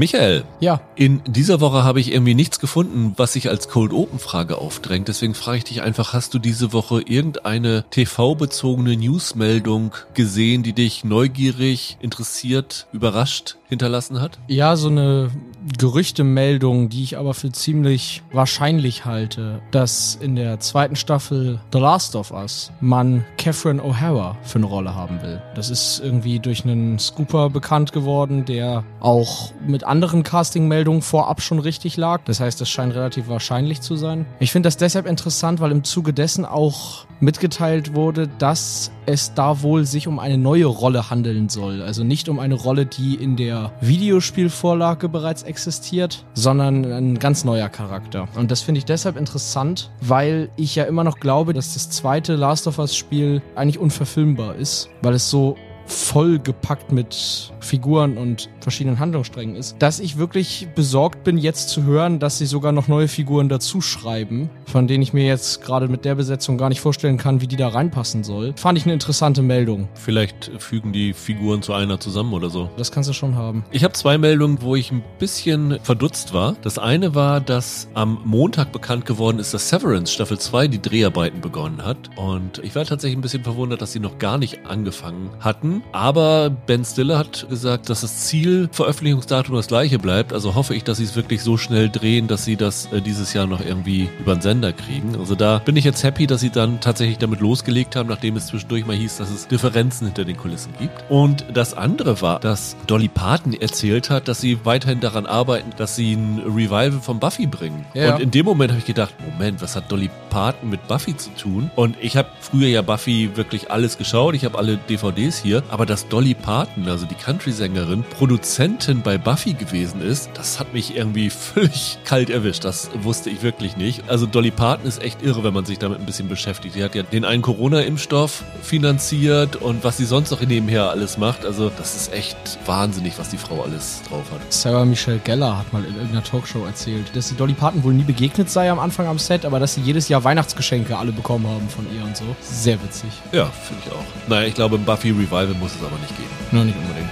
Michael. Ja. In dieser Woche habe ich irgendwie nichts gefunden, was sich als Cold Open Frage aufdrängt. Deswegen frage ich dich einfach, hast du diese Woche irgendeine TV-bezogene Newsmeldung gesehen, die dich neugierig, interessiert, überrascht hinterlassen hat? Ja, so eine Gerüchtemeldung, die ich aber für ziemlich wahrscheinlich halte, dass in der zweiten Staffel The Last of Us man Catherine O'Hara für eine Rolle haben will. Das ist irgendwie durch einen Scooper bekannt geworden, der auch mit anderen Casting-Meldungen vorab schon richtig lag. Das heißt, das scheint relativ wahrscheinlich zu sein. Ich finde das deshalb interessant, weil im Zuge dessen auch mitgeteilt wurde, dass es da wohl sich um eine neue Rolle handeln soll. Also nicht um eine Rolle, die in der Videospielvorlage bereits existiert, sondern ein ganz neuer Charakter. Und das finde ich deshalb interessant, weil ich ja immer noch glaube, dass das zweite Last of Us Spiel eigentlich unverfilmbar ist, weil es so vollgepackt mit Figuren und verschiedenen Handlungssträngen ist, dass ich wirklich besorgt bin, jetzt zu hören, dass sie sogar noch neue Figuren dazu schreiben, von denen ich mir jetzt gerade mit der Besetzung gar nicht vorstellen kann, wie die da reinpassen soll. Fand ich eine interessante Meldung. Vielleicht fügen die Figuren zu einer zusammen oder so. Das kannst du schon haben. Ich habe zwei Meldungen, wo ich ein bisschen verdutzt war. Das eine war, dass am Montag bekannt geworden ist, dass Severance Staffel 2 die Dreharbeiten begonnen hat. Und ich war tatsächlich ein bisschen verwundert, dass sie noch gar nicht angefangen hatten. Aber Ben Stiller hat gesagt, dass das Ziel Veröffentlichungsdatum das gleiche bleibt. Also hoffe ich, dass sie es wirklich so schnell drehen, dass sie das äh, dieses Jahr noch irgendwie über den Sender kriegen. Also da bin ich jetzt happy, dass sie dann tatsächlich damit losgelegt haben, nachdem es zwischendurch mal hieß, dass es Differenzen hinter den Kulissen gibt. Und das andere war, dass Dolly Parton erzählt hat, dass sie weiterhin daran arbeiten, dass sie ein Revival von Buffy bringen. Ja. Und in dem Moment habe ich gedacht, Moment, was hat Dolly Parton mit Buffy zu tun? Und ich habe früher ja Buffy wirklich alles geschaut. Ich habe alle DVDs hier. Aber dass Dolly Parton, also die Country-Sängerin, Produzentin bei Buffy gewesen ist, das hat mich irgendwie völlig kalt erwischt. Das wusste ich wirklich nicht. Also Dolly Parton ist echt irre, wenn man sich damit ein bisschen beschäftigt. Die hat ja den einen Corona-Impfstoff finanziert und was sie sonst noch nebenher alles macht. Also das ist echt wahnsinnig, was die Frau alles drauf hat. Sarah Michelle Gellar hat mal in irgendeiner Talkshow erzählt, dass sie Dolly Parton wohl nie begegnet sei am Anfang am Set, aber dass sie jedes Jahr Weihnachtsgeschenke alle bekommen haben von ihr und so. Sehr witzig. Ja, finde ich auch. Naja, ich glaube, im Buffy Revival muss es aber nicht geben. Nur nicht unbedingt.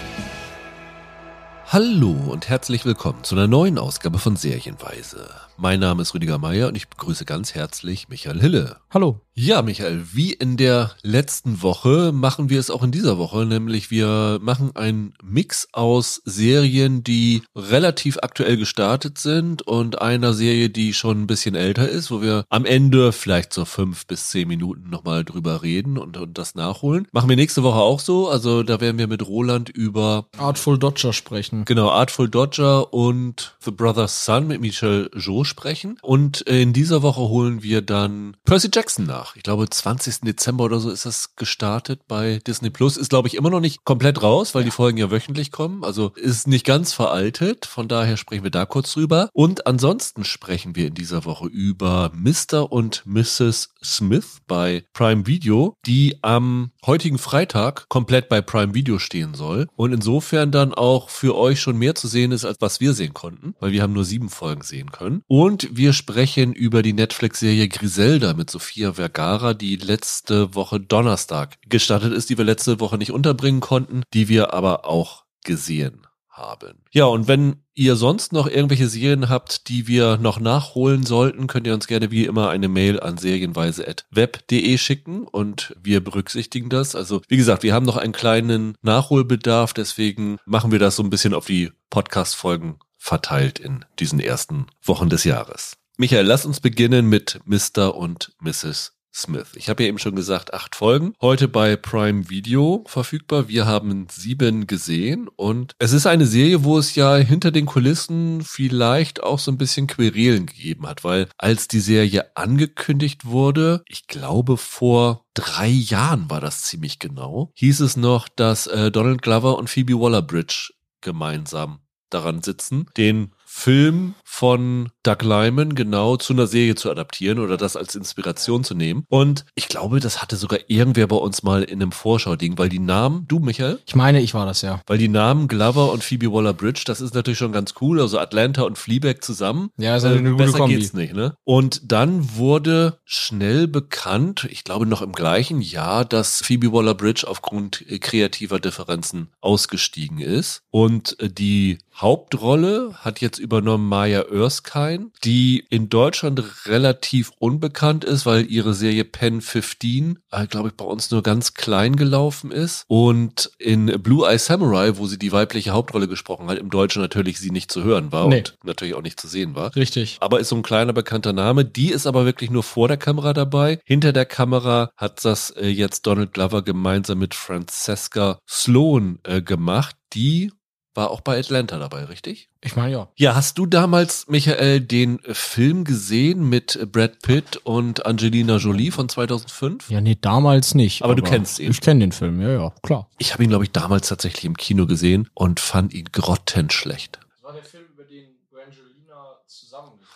Hallo und herzlich willkommen zu einer neuen Ausgabe von Serienweise. Mein Name ist Rüdiger Meier und ich begrüße ganz herzlich Michael Hille. Hallo. Ja, Michael, wie in der letzten Woche machen wir es auch in dieser Woche, nämlich wir machen einen Mix aus Serien, die relativ aktuell gestartet sind und einer Serie, die schon ein bisschen älter ist, wo wir am Ende vielleicht so fünf bis zehn Minuten nochmal drüber reden und, und das nachholen. Machen wir nächste Woche auch so, also da werden wir mit Roland über Artful Dodger sprechen. Genau, Artful Dodger und The Brother's Son mit Michel Jo sprechen. Und in dieser Woche holen wir dann Percy Jackson nach. Ich glaube, 20. Dezember oder so ist das gestartet bei Disney Plus. Ist, glaube ich, immer noch nicht komplett raus, weil die Folgen ja wöchentlich kommen. Also ist nicht ganz veraltet. Von daher sprechen wir da kurz drüber. Und ansonsten sprechen wir in dieser Woche über Mr. und Mrs. Smith bei Prime Video, die am heutigen Freitag komplett bei Prime Video stehen soll. Und insofern dann auch für euch schon mehr zu sehen ist, als was wir sehen konnten, weil wir haben nur sieben Folgen sehen können. Und wir sprechen über die Netflix-Serie Griselda mit Sofia Vergara, die letzte Woche Donnerstag gestartet ist, die wir letzte Woche nicht unterbringen konnten, die wir aber auch gesehen haben. Ja, und wenn ihr sonst noch irgendwelche Serien habt, die wir noch nachholen sollten, könnt ihr uns gerne wie immer eine Mail an serienweise.web.de schicken und wir berücksichtigen das. Also, wie gesagt, wir haben noch einen kleinen Nachholbedarf, deswegen machen wir das so ein bisschen auf die Podcast-Folgen verteilt in diesen ersten Wochen des Jahres. Michael, lass uns beginnen mit Mr. und Mrs. Smith. Ich habe ja eben schon gesagt, acht Folgen. Heute bei Prime Video verfügbar. Wir haben sieben gesehen und es ist eine Serie, wo es ja hinter den Kulissen vielleicht auch so ein bisschen Querelen gegeben hat, weil als die Serie angekündigt wurde, ich glaube vor drei Jahren war das ziemlich genau, hieß es noch, dass äh, Donald Glover und Phoebe Waller-Bridge gemeinsam daran sitzen, den Film von Doug Lyman genau zu einer Serie zu adaptieren oder das als Inspiration zu nehmen. Und ich glaube, das hatte sogar irgendwer bei uns mal in einem Vorschau-Ding, weil die Namen, du Michael? Ich meine, ich war das ja. Weil die Namen Glover und Phoebe Waller-Bridge, das ist natürlich schon ganz cool. Also Atlanta und Fleabag zusammen. Ja, ist eine gute Besser Kombi. geht's nicht, ne? Und dann wurde schnell bekannt, ich glaube noch im gleichen Jahr, dass Phoebe Waller-Bridge aufgrund äh, kreativer Differenzen ausgestiegen ist. Und äh, die Hauptrolle hat jetzt übernommen Maya Erskine, die in Deutschland relativ unbekannt ist, weil ihre Serie Pen 15, äh, glaube ich, bei uns nur ganz klein gelaufen ist. Und in Blue Eye Samurai, wo sie die weibliche Hauptrolle gesprochen hat, im Deutschen natürlich sie nicht zu hören war Nee. und natürlich auch nicht zu sehen war. Richtig. Aber ist so ein kleiner bekannter Name. Die ist aber wirklich nur vor der Kamera dabei. Hinter der Kamera hat das äh, jetzt Donald Glover gemeinsam mit Francesca Sloan äh, gemacht. Die war auch bei Atlanta dabei, richtig? Ich meine, ja. Ja, hast du damals, Michael, den Film gesehen mit Brad Pitt und Angelina Jolie von 2005? Ja, nee, damals nicht. Aber du kennst ihn. Ich kenne den Film, ja, ja, klar. Ich habe ihn, glaube ich, damals tatsächlich im Kino gesehen und fand ihn grottenschlecht. Das war der Film, über den Brangelina zusammengekommen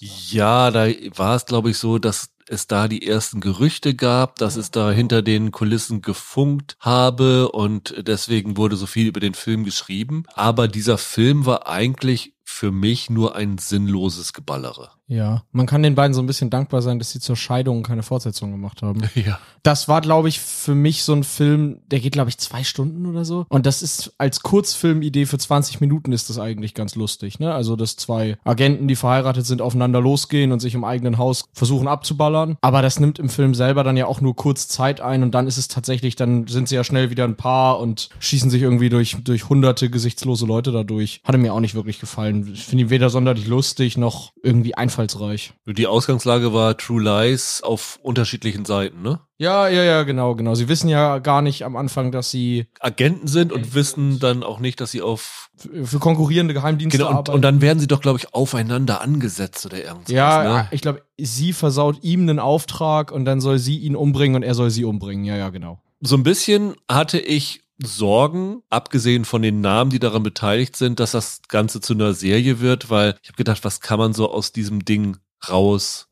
ist. Ja, da war es, glaube ich, so, dass es da die ersten Gerüchte gab, dass es da hinter den Kulissen gefunkt habe und deswegen wurde so viel über den Film geschrieben. Aber dieser Film war eigentlich für mich nur ein sinnloses Geballere. Ja, man kann den beiden so ein bisschen dankbar sein, dass sie zur Scheidung keine Fortsetzung gemacht haben. Ja. Das war, glaube ich, für mich so ein Film, der geht, glaube ich, zwei Stunden oder so. Und das ist als Kurzfilmidee für 20 Minuten ist das eigentlich ganz lustig, ne? Also, dass zwei Agenten, die verheiratet sind, aufeinander losgehen und sich im eigenen Haus versuchen abzuballern. Aber das nimmt im Film selber dann ja auch nur kurz Zeit ein und dann ist es tatsächlich, dann sind sie ja schnell wieder ein Paar und schießen sich irgendwie durch, durch hunderte gesichtslose Leute dadurch. Hatte mir auch nicht wirklich gefallen. Ich finde ihn weder sonderlich lustig noch irgendwie einfallsreich. Die Ausgangslage war True Lies auf unterschiedlichen Seiten, ne? Ja, ja, ja, genau, genau. Sie wissen ja gar nicht am Anfang, dass sie Agenten sind und wissen dann auch nicht, dass sie auf für für konkurrierende Geheimdienste genau und, arbeiten. und dann werden sie doch glaube ich aufeinander angesetzt oder irgendwas. ja, ne? ich glaube, sie versaut ihm einen Auftrag und dann soll sie ihn umbringen und er soll sie umbringen. Ja, ja, genau. so ein bisschen hatte ich Sorgen, abgesehen von den Namen, die daran beteiligt sind, dass das Ganze zu einer Serie wird, weil ich habe gedacht, was kann man so aus diesem Ding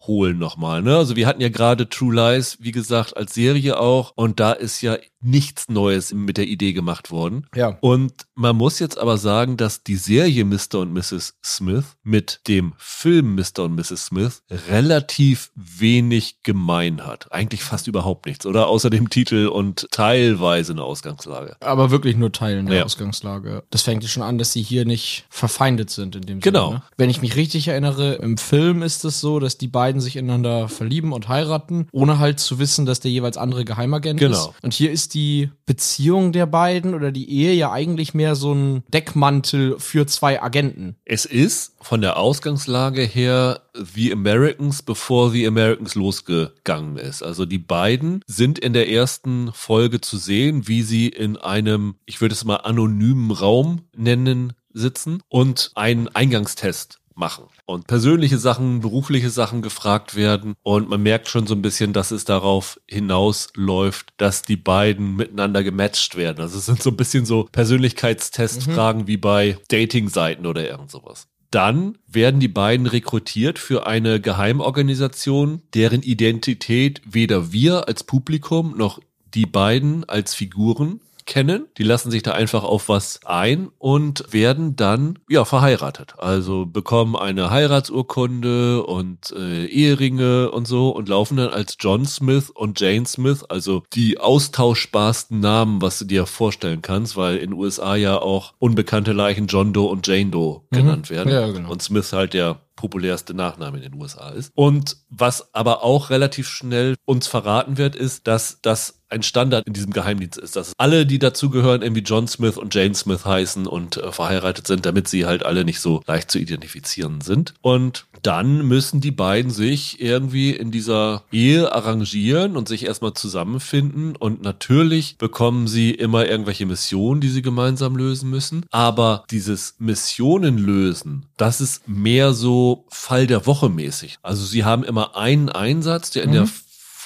rausholen nochmal, ne? Also wir hatten ja gerade True Lies, wie gesagt, als Serie auch und da ist ja nichts Neues mit der Idee gemacht worden. Ja. Und man muss jetzt aber sagen, dass die Serie Mr. und Mrs. Smith mit dem Film Mr. und Mrs. Smith relativ wenig gemein hat. Eigentlich fast überhaupt nichts, oder? Außer dem Titel und teilweise eine Ausgangslage. Aber wirklich nur Teilen der Ja. Ausgangslage. Das fängt ja schon an, dass sie hier nicht verfeindet sind in dem Genau. Sinne. Ne? Wenn ich mich richtig erinnere, im Film ist es so, dass die beiden sich ineinander verlieben und heiraten, ohne halt zu wissen, dass der jeweils andere Geheimagent Genau. ist. Und hier ist die Beziehung der beiden oder die Ehe ja eigentlich mehr so ein Deckmantel für zwei Agenten. Es ist von der Ausgangslage her The Americans, bevor The Americans losgegangen ist. Also die beiden sind in der ersten Folge zu sehen, wie sie in einem, ich würde es mal anonymen Raum nennen, sitzen und einen Eingangstest machen und persönliche Sachen, berufliche Sachen gefragt werden und man merkt schon so ein bisschen, dass es darauf hinausläuft, dass die beiden miteinander gematcht werden. Also es sind so ein bisschen so Persönlichkeitstestfragen wie bei Dating-Seiten oder irgend sowas. Dann werden die beiden rekrutiert für eine Geheimorganisation, deren Identität weder wir als Publikum noch die beiden als Figuren kennen. Die lassen sich da einfach auf was ein und werden dann ja verheiratet. Also bekommen eine Heiratsurkunde und äh, Eheringe und so und laufen dann als John Smith und Jane Smith, also die austauschbarsten Namen, was du dir vorstellen kannst, weil in den USA ja auch unbekannte Leichen John Doe und Jane Doe genannt werden. Ja, genau. Und Smith halt der populärste Nachname in den USA ist. Und was aber auch relativ schnell uns verraten wird, ist, dass das ein Standard in diesem Geheimdienst ist, dass alle, die dazugehören, irgendwie John Smith und Jane Smith heißen und äh, verheiratet sind, damit sie halt alle nicht so leicht zu identifizieren sind. Und dann müssen die beiden sich irgendwie in dieser Ehe arrangieren und sich erstmal zusammenfinden. Und natürlich bekommen sie immer irgendwelche Missionen, die sie gemeinsam lösen müssen. Aber dieses Missionen lösen, das ist mehr so Fall der Woche mäßig. Also sie haben immer einen Einsatz, der in der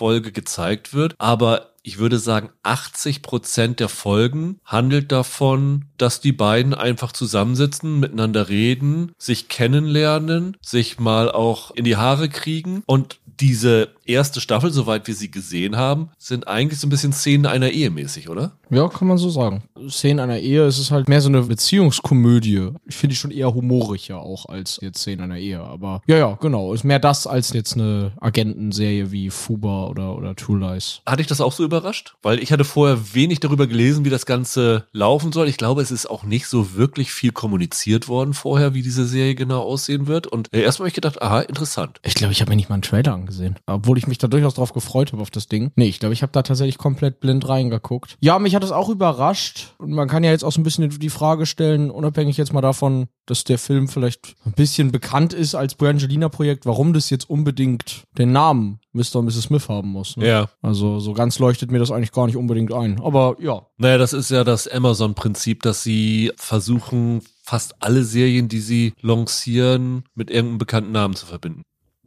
Folge gezeigt wird, aber ich würde sagen, 80 Prozent der Folgen handelt davon, dass die beiden einfach zusammensitzen, miteinander reden, sich kennenlernen, sich mal auch in die Haare kriegen. Und diese erste Staffel, soweit wir sie gesehen haben, sind eigentlich so ein bisschen Szenen einer Ehe mäßig, oder? Ja, kann man so sagen. Szenen einer Ehe, es ist halt mehr so eine Beziehungskomödie. Ich finde die schon eher humoriger auch als jetzt Szenen einer Ehe. Aber ja, ja, genau. Ist mehr das als jetzt eine Agentenserie wie Fuba oder, oder True Lies. Hatte ich das auch so überrascht? Weil ich hatte vorher wenig darüber gelesen, wie das Ganze laufen soll. Ich glaube, es ist auch nicht so wirklich viel kommuniziert worden vorher, wie diese Serie genau aussehen wird. Und äh, erstmal habe ich gedacht, aha, interessant. Ich glaube, ich habe mir nicht mal einen Trailer angesehen. Obwohl ich mich da durchaus drauf gefreut habe auf das Ding. Nee, ich glaube, ich habe da tatsächlich komplett blind reingeguckt. Ja, mich hat das auch überrascht. Und man kann ja jetzt auch so ein bisschen die Frage stellen, unabhängig jetzt mal davon, dass der Film vielleicht ein bisschen bekannt ist als Brangelina-Projekt, warum das jetzt unbedingt den Namen Mr. und Mrs. Smith haben muss. Ne? Ja. Also so ganz leuchtet mir das eigentlich gar nicht unbedingt ein. Aber ja. Naja, das ist ja das Amazon-Prinzip, dass sie versuchen, fast alle Serien, die sie lancieren, mit irgendeinem bekannten Namen zu verbinden.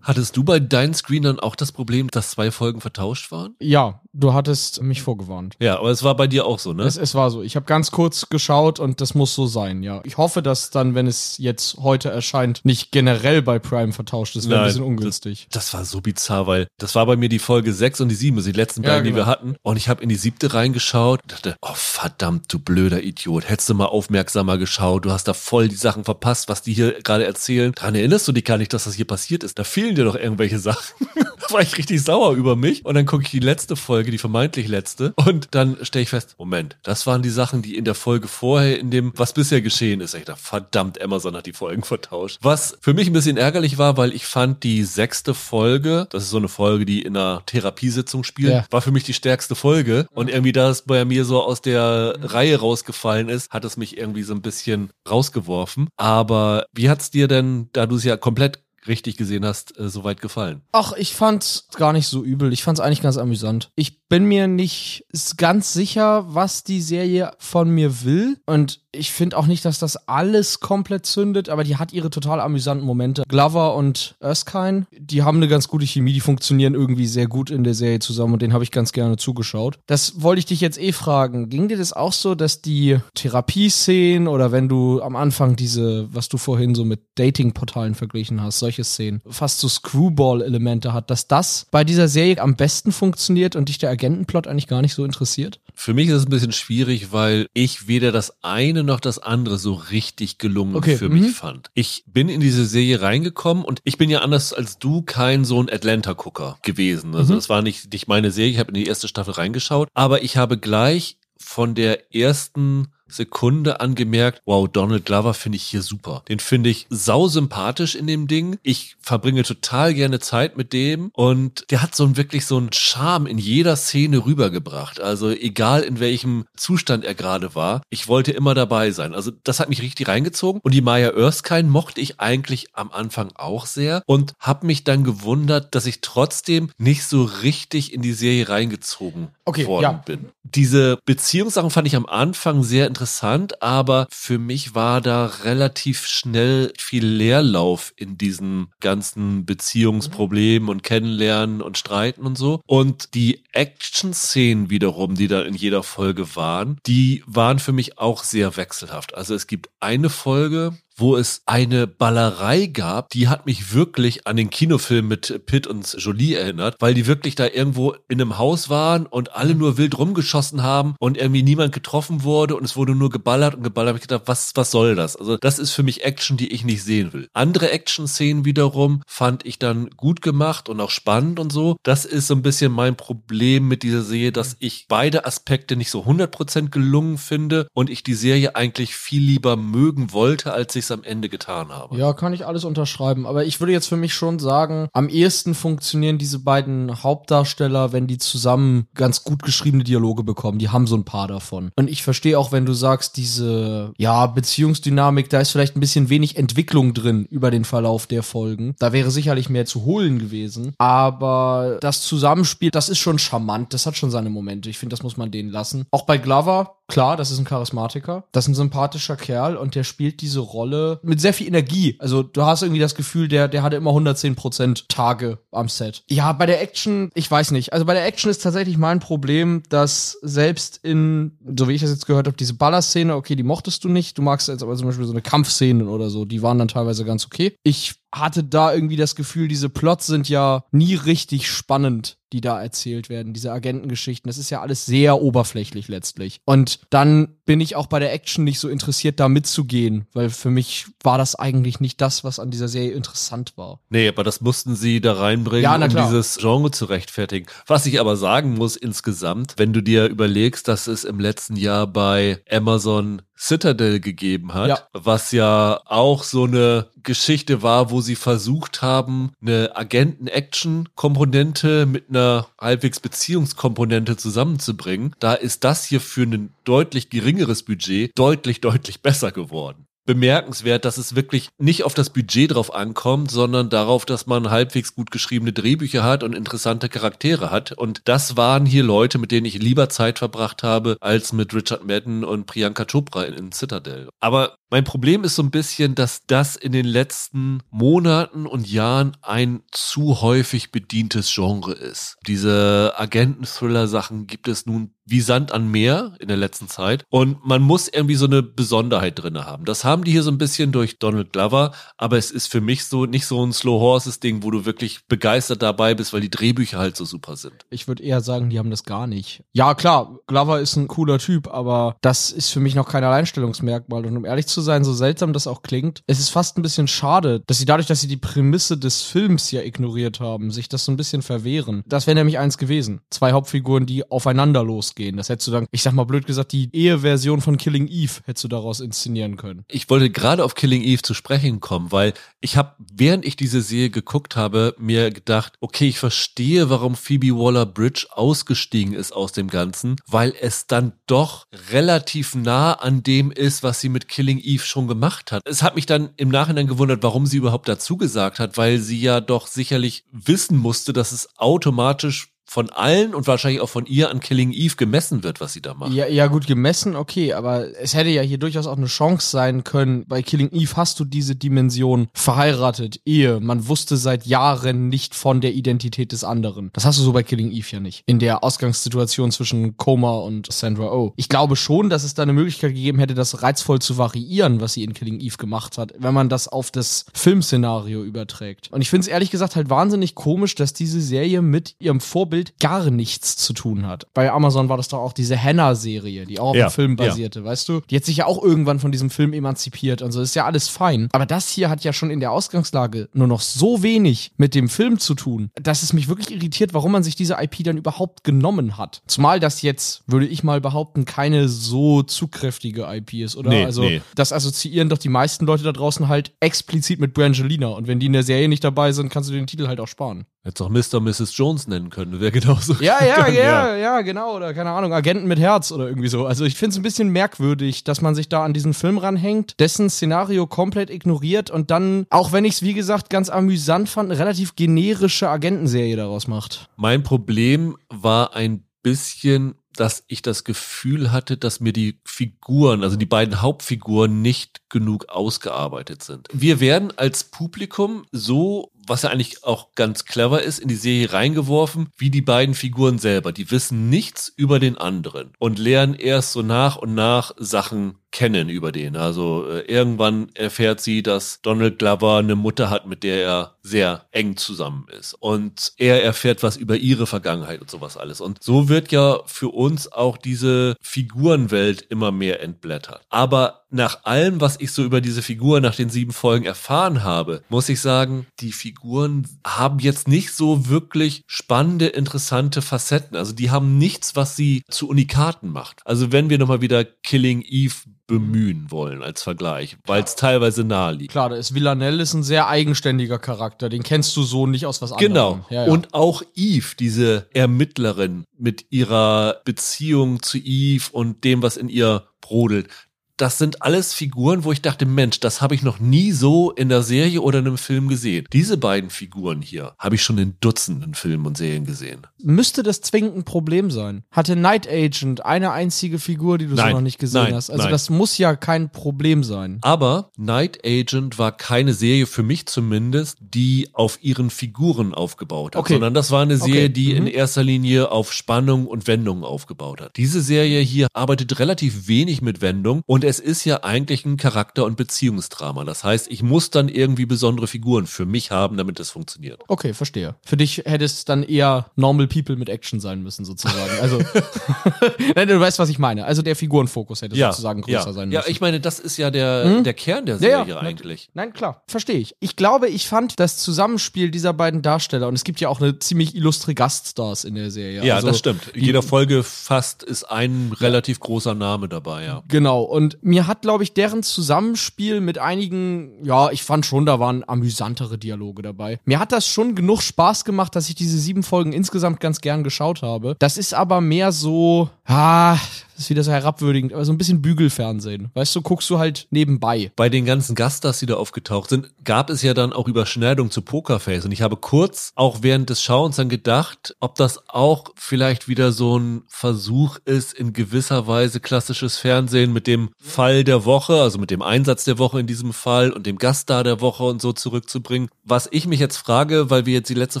Hattest du bei deinen Screenern auch das Problem, dass zwei Folgen vertauscht waren? Ja, du hattest mich vorgewarnt. Ja, aber es war bei dir auch so, ne? Es, es war so. Ich habe ganz kurz geschaut und das muss so sein, ja. Ich hoffe, dass dann, wenn es jetzt heute erscheint, nicht generell bei Prime vertauscht ist. Wäre ein bisschen ungünstig. Das, das, war so bizarr, weil das war bei mir die Folge 6 und die 7, also die letzten beiden, ja, genau. die wir hatten. Und ich habe in die siebte reingeschaut und dachte, oh verdammt, du blöder Idiot. Hättest du mal aufmerksamer geschaut. Du hast da voll die Sachen verpasst, was die hier gerade erzählen. Daran erinnerst du dich gar nicht, dass das hier passiert ist. Da fehlen dir doch irgendwelche Sachen. da war ich richtig sauer über mich. Und dann gucke ich die letzte Folge, die vermeintlich letzte. Und dann stelle ich fest, Moment, das waren die Sachen, die in der Folge vorher, in dem, was bisher geschehen ist. Ich dachte, verdammt, Amazon hat die Folgen vertauscht. Was für mich ein bisschen ärgerlich war, weil ich fand die sechste Folge, das ist so eine Folge, die in einer Therapiesitzung spielt, ja. war für mich die stärkste Folge. Und irgendwie, da es bei mir so aus der Reihe rausgefallen ist, hat es mich irgendwie so ein bisschen rausgeworfen. Aber wie hat's dir denn, da du es ja komplett richtig gesehen hast, äh, soweit gefallen? Ach, ich fand's gar nicht so übel. Ich fand's eigentlich ganz amüsant. Ich bin mir nicht ganz sicher, was die Serie von mir will. Und ich finde auch nicht, dass das alles komplett zündet, aber die hat ihre total amüsanten Momente. Glover und Erskine, die haben eine ganz gute Chemie, die funktionieren irgendwie sehr gut in der Serie zusammen und den habe ich ganz gerne zugeschaut. Das wollte ich dich jetzt eh fragen. Ging dir das auch so, dass die Therapieszenen oder wenn du am Anfang diese, was du vorhin so mit Datingportalen verglichen hast, solche Szenen, fast so Screwball-Elemente hat, dass das bei dieser Serie am besten funktioniert und dich der Agentenplot eigentlich gar nicht so interessiert? Für mich ist es ein bisschen schwierig, weil ich weder das eine noch das andere so richtig gelungen okay. für mhm. mich fand. Ich bin in diese Serie reingekommen und ich bin ja anders als du kein so ein Atlanta-Gucker gewesen. Also mhm. das war nicht, nicht meine Serie. Ich habe in die erste Staffel reingeschaut, aber ich habe gleich von der ersten Sekunde angemerkt, wow, Donald Glover finde ich hier super. Den finde ich sau sympathisch in dem Ding. Ich verbringe total gerne Zeit mit dem und der hat so ein wirklich so einen Charme in jeder Szene rübergebracht. Also egal in welchem Zustand er gerade war, ich wollte immer dabei sein. Also das hat mich richtig reingezogen und die Maya Erskine mochte ich eigentlich am Anfang auch sehr und habe mich dann gewundert, dass ich trotzdem nicht so richtig in die Serie reingezogen okay, worden ja. bin. Diese Beziehungssachen fand ich am Anfang sehr interessant, aber für mich war da relativ schnell viel Leerlauf in diesen ganzen Beziehungsproblemen und Kennenlernen und Streiten und so. Und die Action-Szenen wiederum, die da in jeder Folge waren, die waren für mich auch sehr wechselhaft. Also es gibt eine Folge, wo es eine Ballerei gab, die hat mich wirklich an den Kinofilm mit Pitt und Jolie erinnert, weil die wirklich da irgendwo in einem Haus waren und alle nur wild rumgeschossen haben und irgendwie niemand getroffen wurde und es wurde nur geballert und geballert. Hab ich gedacht, was, was soll das? Also das ist für mich Action, die ich nicht sehen will. Andere Action-Szenen wiederum fand ich dann gut gemacht und auch spannend und so. Das ist so ein bisschen mein Problem mit dieser Serie, dass ich beide Aspekte nicht so 100% gelungen finde und ich die Serie eigentlich viel lieber mögen wollte, als ich ich es am Ende getan habe. Ja, kann ich alles unterschreiben. Aber ich würde jetzt für mich schon sagen, am ehesten funktionieren diese beiden Hauptdarsteller, wenn die zusammen ganz gut geschriebene Dialoge bekommen. Die haben so ein paar davon. Und ich verstehe auch, wenn du sagst, diese, ja, Beziehungsdynamik, da ist vielleicht ein bisschen wenig Entwicklung drin über den Verlauf der Folgen. Da wäre sicherlich mehr zu holen gewesen. Aber das Zusammenspiel, das ist schon charmant. Das hat schon seine Momente. Ich finde, das muss man denen lassen. Auch bei Glover, klar, das ist ein Charismatiker. Das ist ein sympathischer Kerl und der spielt diese Rolle mit sehr viel Energie. Also du hast irgendwie das Gefühl, der, der hatte immer 110 Prozent Tage am Set. Ja, bei der Action, ich weiß nicht. Also bei der Action ist tatsächlich mein Problem, dass selbst in, so wie ich das jetzt gehört habe, diese Ballerszene, okay, die mochtest du nicht. Du magst jetzt aber zum Beispiel so eine Kampfszene oder so, die waren dann teilweise ganz okay. Ich hatte da irgendwie das Gefühl, diese Plots sind ja nie richtig spannend, die da erzählt werden, diese Agentengeschichten. Das ist ja alles sehr oberflächlich letztlich. Und dann bin ich auch bei der Action nicht so interessiert, da mitzugehen, weil für mich war das eigentlich nicht das, was an dieser Serie interessant war. Nee, aber das mussten sie da reinbringen, ja, um dieses Genre zu rechtfertigen. Was ich aber sagen muss insgesamt, wenn du dir überlegst, dass es im letzten Jahr bei Amazon Citadel gegeben hat, ja. was ja auch so eine Geschichte war, wo sie versucht haben, eine Agenten-Action-Komponente mit einer halbwegs Beziehungskomponente zusammenzubringen. Da ist das hier für ein deutlich geringeres Budget deutlich, deutlich besser geworden bemerkenswert, dass es wirklich nicht auf das Budget drauf ankommt, sondern darauf, dass man halbwegs gut geschriebene Drehbücher hat und interessante Charaktere hat. Und das waren hier Leute, mit denen ich lieber Zeit verbracht habe, als mit Richard Madden und Priyanka Chopra in, in Citadel. Aber mein Problem ist so ein bisschen, dass das in den letzten Monaten und Jahren ein zu häufig bedientes Genre ist. Diese Agenten-Thriller-Sachen gibt es nun wie Sand an Meer in der letzten Zeit. Und man muss irgendwie so eine Besonderheit drinne haben. Das haben die hier so ein bisschen durch Donald Glover, aber es ist für mich so nicht so ein Slow Horses Ding, wo du wirklich begeistert dabei bist, weil die Drehbücher halt so super sind. Ich würde eher sagen, die haben das gar nicht. Ja, klar, Glover ist ein cooler Typ, aber das ist für mich noch kein Alleinstellungsmerkmal. Und um ehrlich zu sein, so seltsam das auch klingt, es ist fast ein bisschen schade, dass sie dadurch, dass sie die Prämisse des Films ja ignoriert haben, sich das so ein bisschen verwehren. Das wäre nämlich eins gewesen. Zwei Hauptfiguren, die aufeinander losgehen. Das hättest du dann, ich sag mal blöd gesagt, die Eheversion von Killing Eve hättest du daraus inszenieren können. Ich wollte gerade auf Killing Eve zu sprechen kommen, weil ich habe, während ich diese Serie geguckt habe, mir gedacht, okay, ich verstehe, warum Phoebe Waller-Bridge ausgestiegen ist aus dem Ganzen, weil es dann doch relativ nah an dem ist, was sie mit Killing Eve schon gemacht hat. Es hat mich dann im Nachhinein gewundert, warum sie überhaupt dazu gesagt hat, weil sie ja doch sicherlich wissen musste, dass es automatisch von allen und wahrscheinlich auch von ihr an Killing Eve gemessen wird, was sie da macht. Ja, ja, gut, gemessen, okay, aber es hätte ja hier durchaus auch eine Chance sein können. Bei Killing Eve hast du diese Dimension verheiratet, Ehe. Man wusste seit Jahren nicht von der Identität des anderen. Das hast du so bei Killing Eve ja nicht. In der Ausgangssituation zwischen Coma und Sandra Oh. Ich glaube schon, dass es da eine Möglichkeit gegeben hätte, das reizvoll zu variieren, was sie in Killing Eve gemacht hat, wenn man das auf das Filmszenario überträgt. Und ich finde es ehrlich gesagt halt wahnsinnig komisch, dass diese Serie mit ihrem Vorbild Bild gar nichts zu tun hat. Bei Amazon war das doch auch diese Hannah-Serie, die auch auf ja, dem Film basierte, ja. weißt du? Die hat sich ja auch irgendwann von diesem Film emanzipiert und so ist ja alles fein. Aber das hier hat ja schon in der Ausgangslage nur noch so wenig mit dem Film zu tun, dass es mich wirklich irritiert, warum man sich diese IP dann überhaupt genommen hat. Zumal das jetzt, würde ich mal behaupten, keine so zugkräftige IP ist, oder? Nee, also, nee. das assoziieren doch die meisten Leute da draußen halt explizit mit Brangelina. Und wenn die in der Serie nicht dabei sind, kannst du den Titel halt auch sparen. Hättest auch Mr. und Mrs. Jones nennen können, wäre genauso. Ja, ja, ja, ja, ja, genau. Oder keine Ahnung, Agenten mit Herz oder irgendwie so. Also ich finde es ein bisschen merkwürdig, dass man sich da an diesen Film ranhängt, dessen Szenario komplett ignoriert und dann, auch wenn ich es wie gesagt ganz amüsant fand, eine relativ generische Agentenserie daraus macht. Mein Problem war ein bisschen dass ich das Gefühl hatte, dass mir die Figuren, also die beiden Hauptfiguren nicht genug ausgearbeitet sind. Wir werden als Publikum so was ja eigentlich auch ganz clever ist, in die Serie reingeworfen, wie die beiden Figuren selber. Die wissen nichts über den anderen und lernen erst so nach und nach Sachen kennen über den. Also äh, irgendwann erfährt sie, dass Donald Glover eine Mutter hat, mit der er sehr eng zusammen ist. Und er erfährt was über ihre Vergangenheit und sowas alles. Und so wird ja für uns auch diese Figurenwelt immer mehr entblättert. Aber nach allem, was ich so über diese Figur nach den sieben Folgen erfahren habe, muss ich sagen, die Figuren haben jetzt nicht so wirklich spannende, interessante Facetten. Also die haben nichts, was sie zu Unikaten macht. Also wenn wir nochmal wieder Killing Eve bemühen wollen als Vergleich, weil es teilweise nahe liegt. Klar, da ist Villanelle ist ein sehr eigenständiger Charakter, den kennst du so nicht aus was anderem. Genau. Ja, ja. Und auch Eve, diese Ermittlerin mit ihrer Beziehung zu Eve und dem, was in ihr brodelt, das sind alles Figuren, wo ich dachte, Mensch, das habe ich noch nie so in der Serie oder in einem Film gesehen. Diese beiden Figuren hier habe ich schon in Dutzenden Filmen und Serien gesehen. Müsste das zwingend ein Problem sein? Hatte Night Agent eine einzige Figur, die du so Nein, noch nicht gesehen nein, hast? Also nein. das muss ja kein Problem sein. Aber Night Agent war keine Serie, für mich zumindest, die auf ihren Figuren aufgebaut hat, Okay. sondern das war eine Serie, Okay, die in mhm. erster Linie auf Spannung und Wendung aufgebaut hat. Diese Serie hier arbeitet relativ wenig mit Wendung und es ist ja eigentlich ein Charakter- und Beziehungsdrama. Das heißt, ich muss dann irgendwie besondere Figuren für mich haben, damit es funktioniert. Okay, verstehe. Für dich hätte es dann eher Normal People mit Action sein müssen, sozusagen. Also, Nein, du weißt, was ich meine. Also der Figurenfokus hätte sozusagen größer ja. sein Ja, müssen. ich meine, das ist ja der, der Kern der Ja, ja, Serie nat- eigentlich. Nein, klar. Verstehe ich. Ich glaube, ich fand das Zusammenspiel dieser beiden Darsteller, und es gibt ja auch eine ziemlich illustre Gaststars in der Serie. Ja, Also, das stimmt. die- Jeder Folge fast ist ein relativ großer Name dabei, ja. Genau, und mir hat, glaube ich, deren Zusammenspiel mit einigen, ja, ich fand schon, da waren amüsantere Dialoge dabei. Mir hat das schon genug Spaß gemacht, dass ich diese sieben Folgen insgesamt ganz gern geschaut habe. Das ist aber mehr so, ah, das ist wieder so herabwürdigend, aber so ein bisschen Bügelfernsehen. Weißt du, guckst du halt nebenbei. Bei den ganzen Gaststars, die da aufgetaucht sind, gab es ja dann auch Überschneidung zu Pokerface. Und ich habe kurz auch während des Schauens dann gedacht, ob das auch vielleicht wieder so ein Versuch ist, in gewisser Weise klassisches Fernsehen mit dem Fall der Woche, also mit dem Einsatz der Woche in diesem Fall und dem Gaststar der Woche und so zurückzubringen. Was ich mich jetzt frage, weil wir jetzt die letzte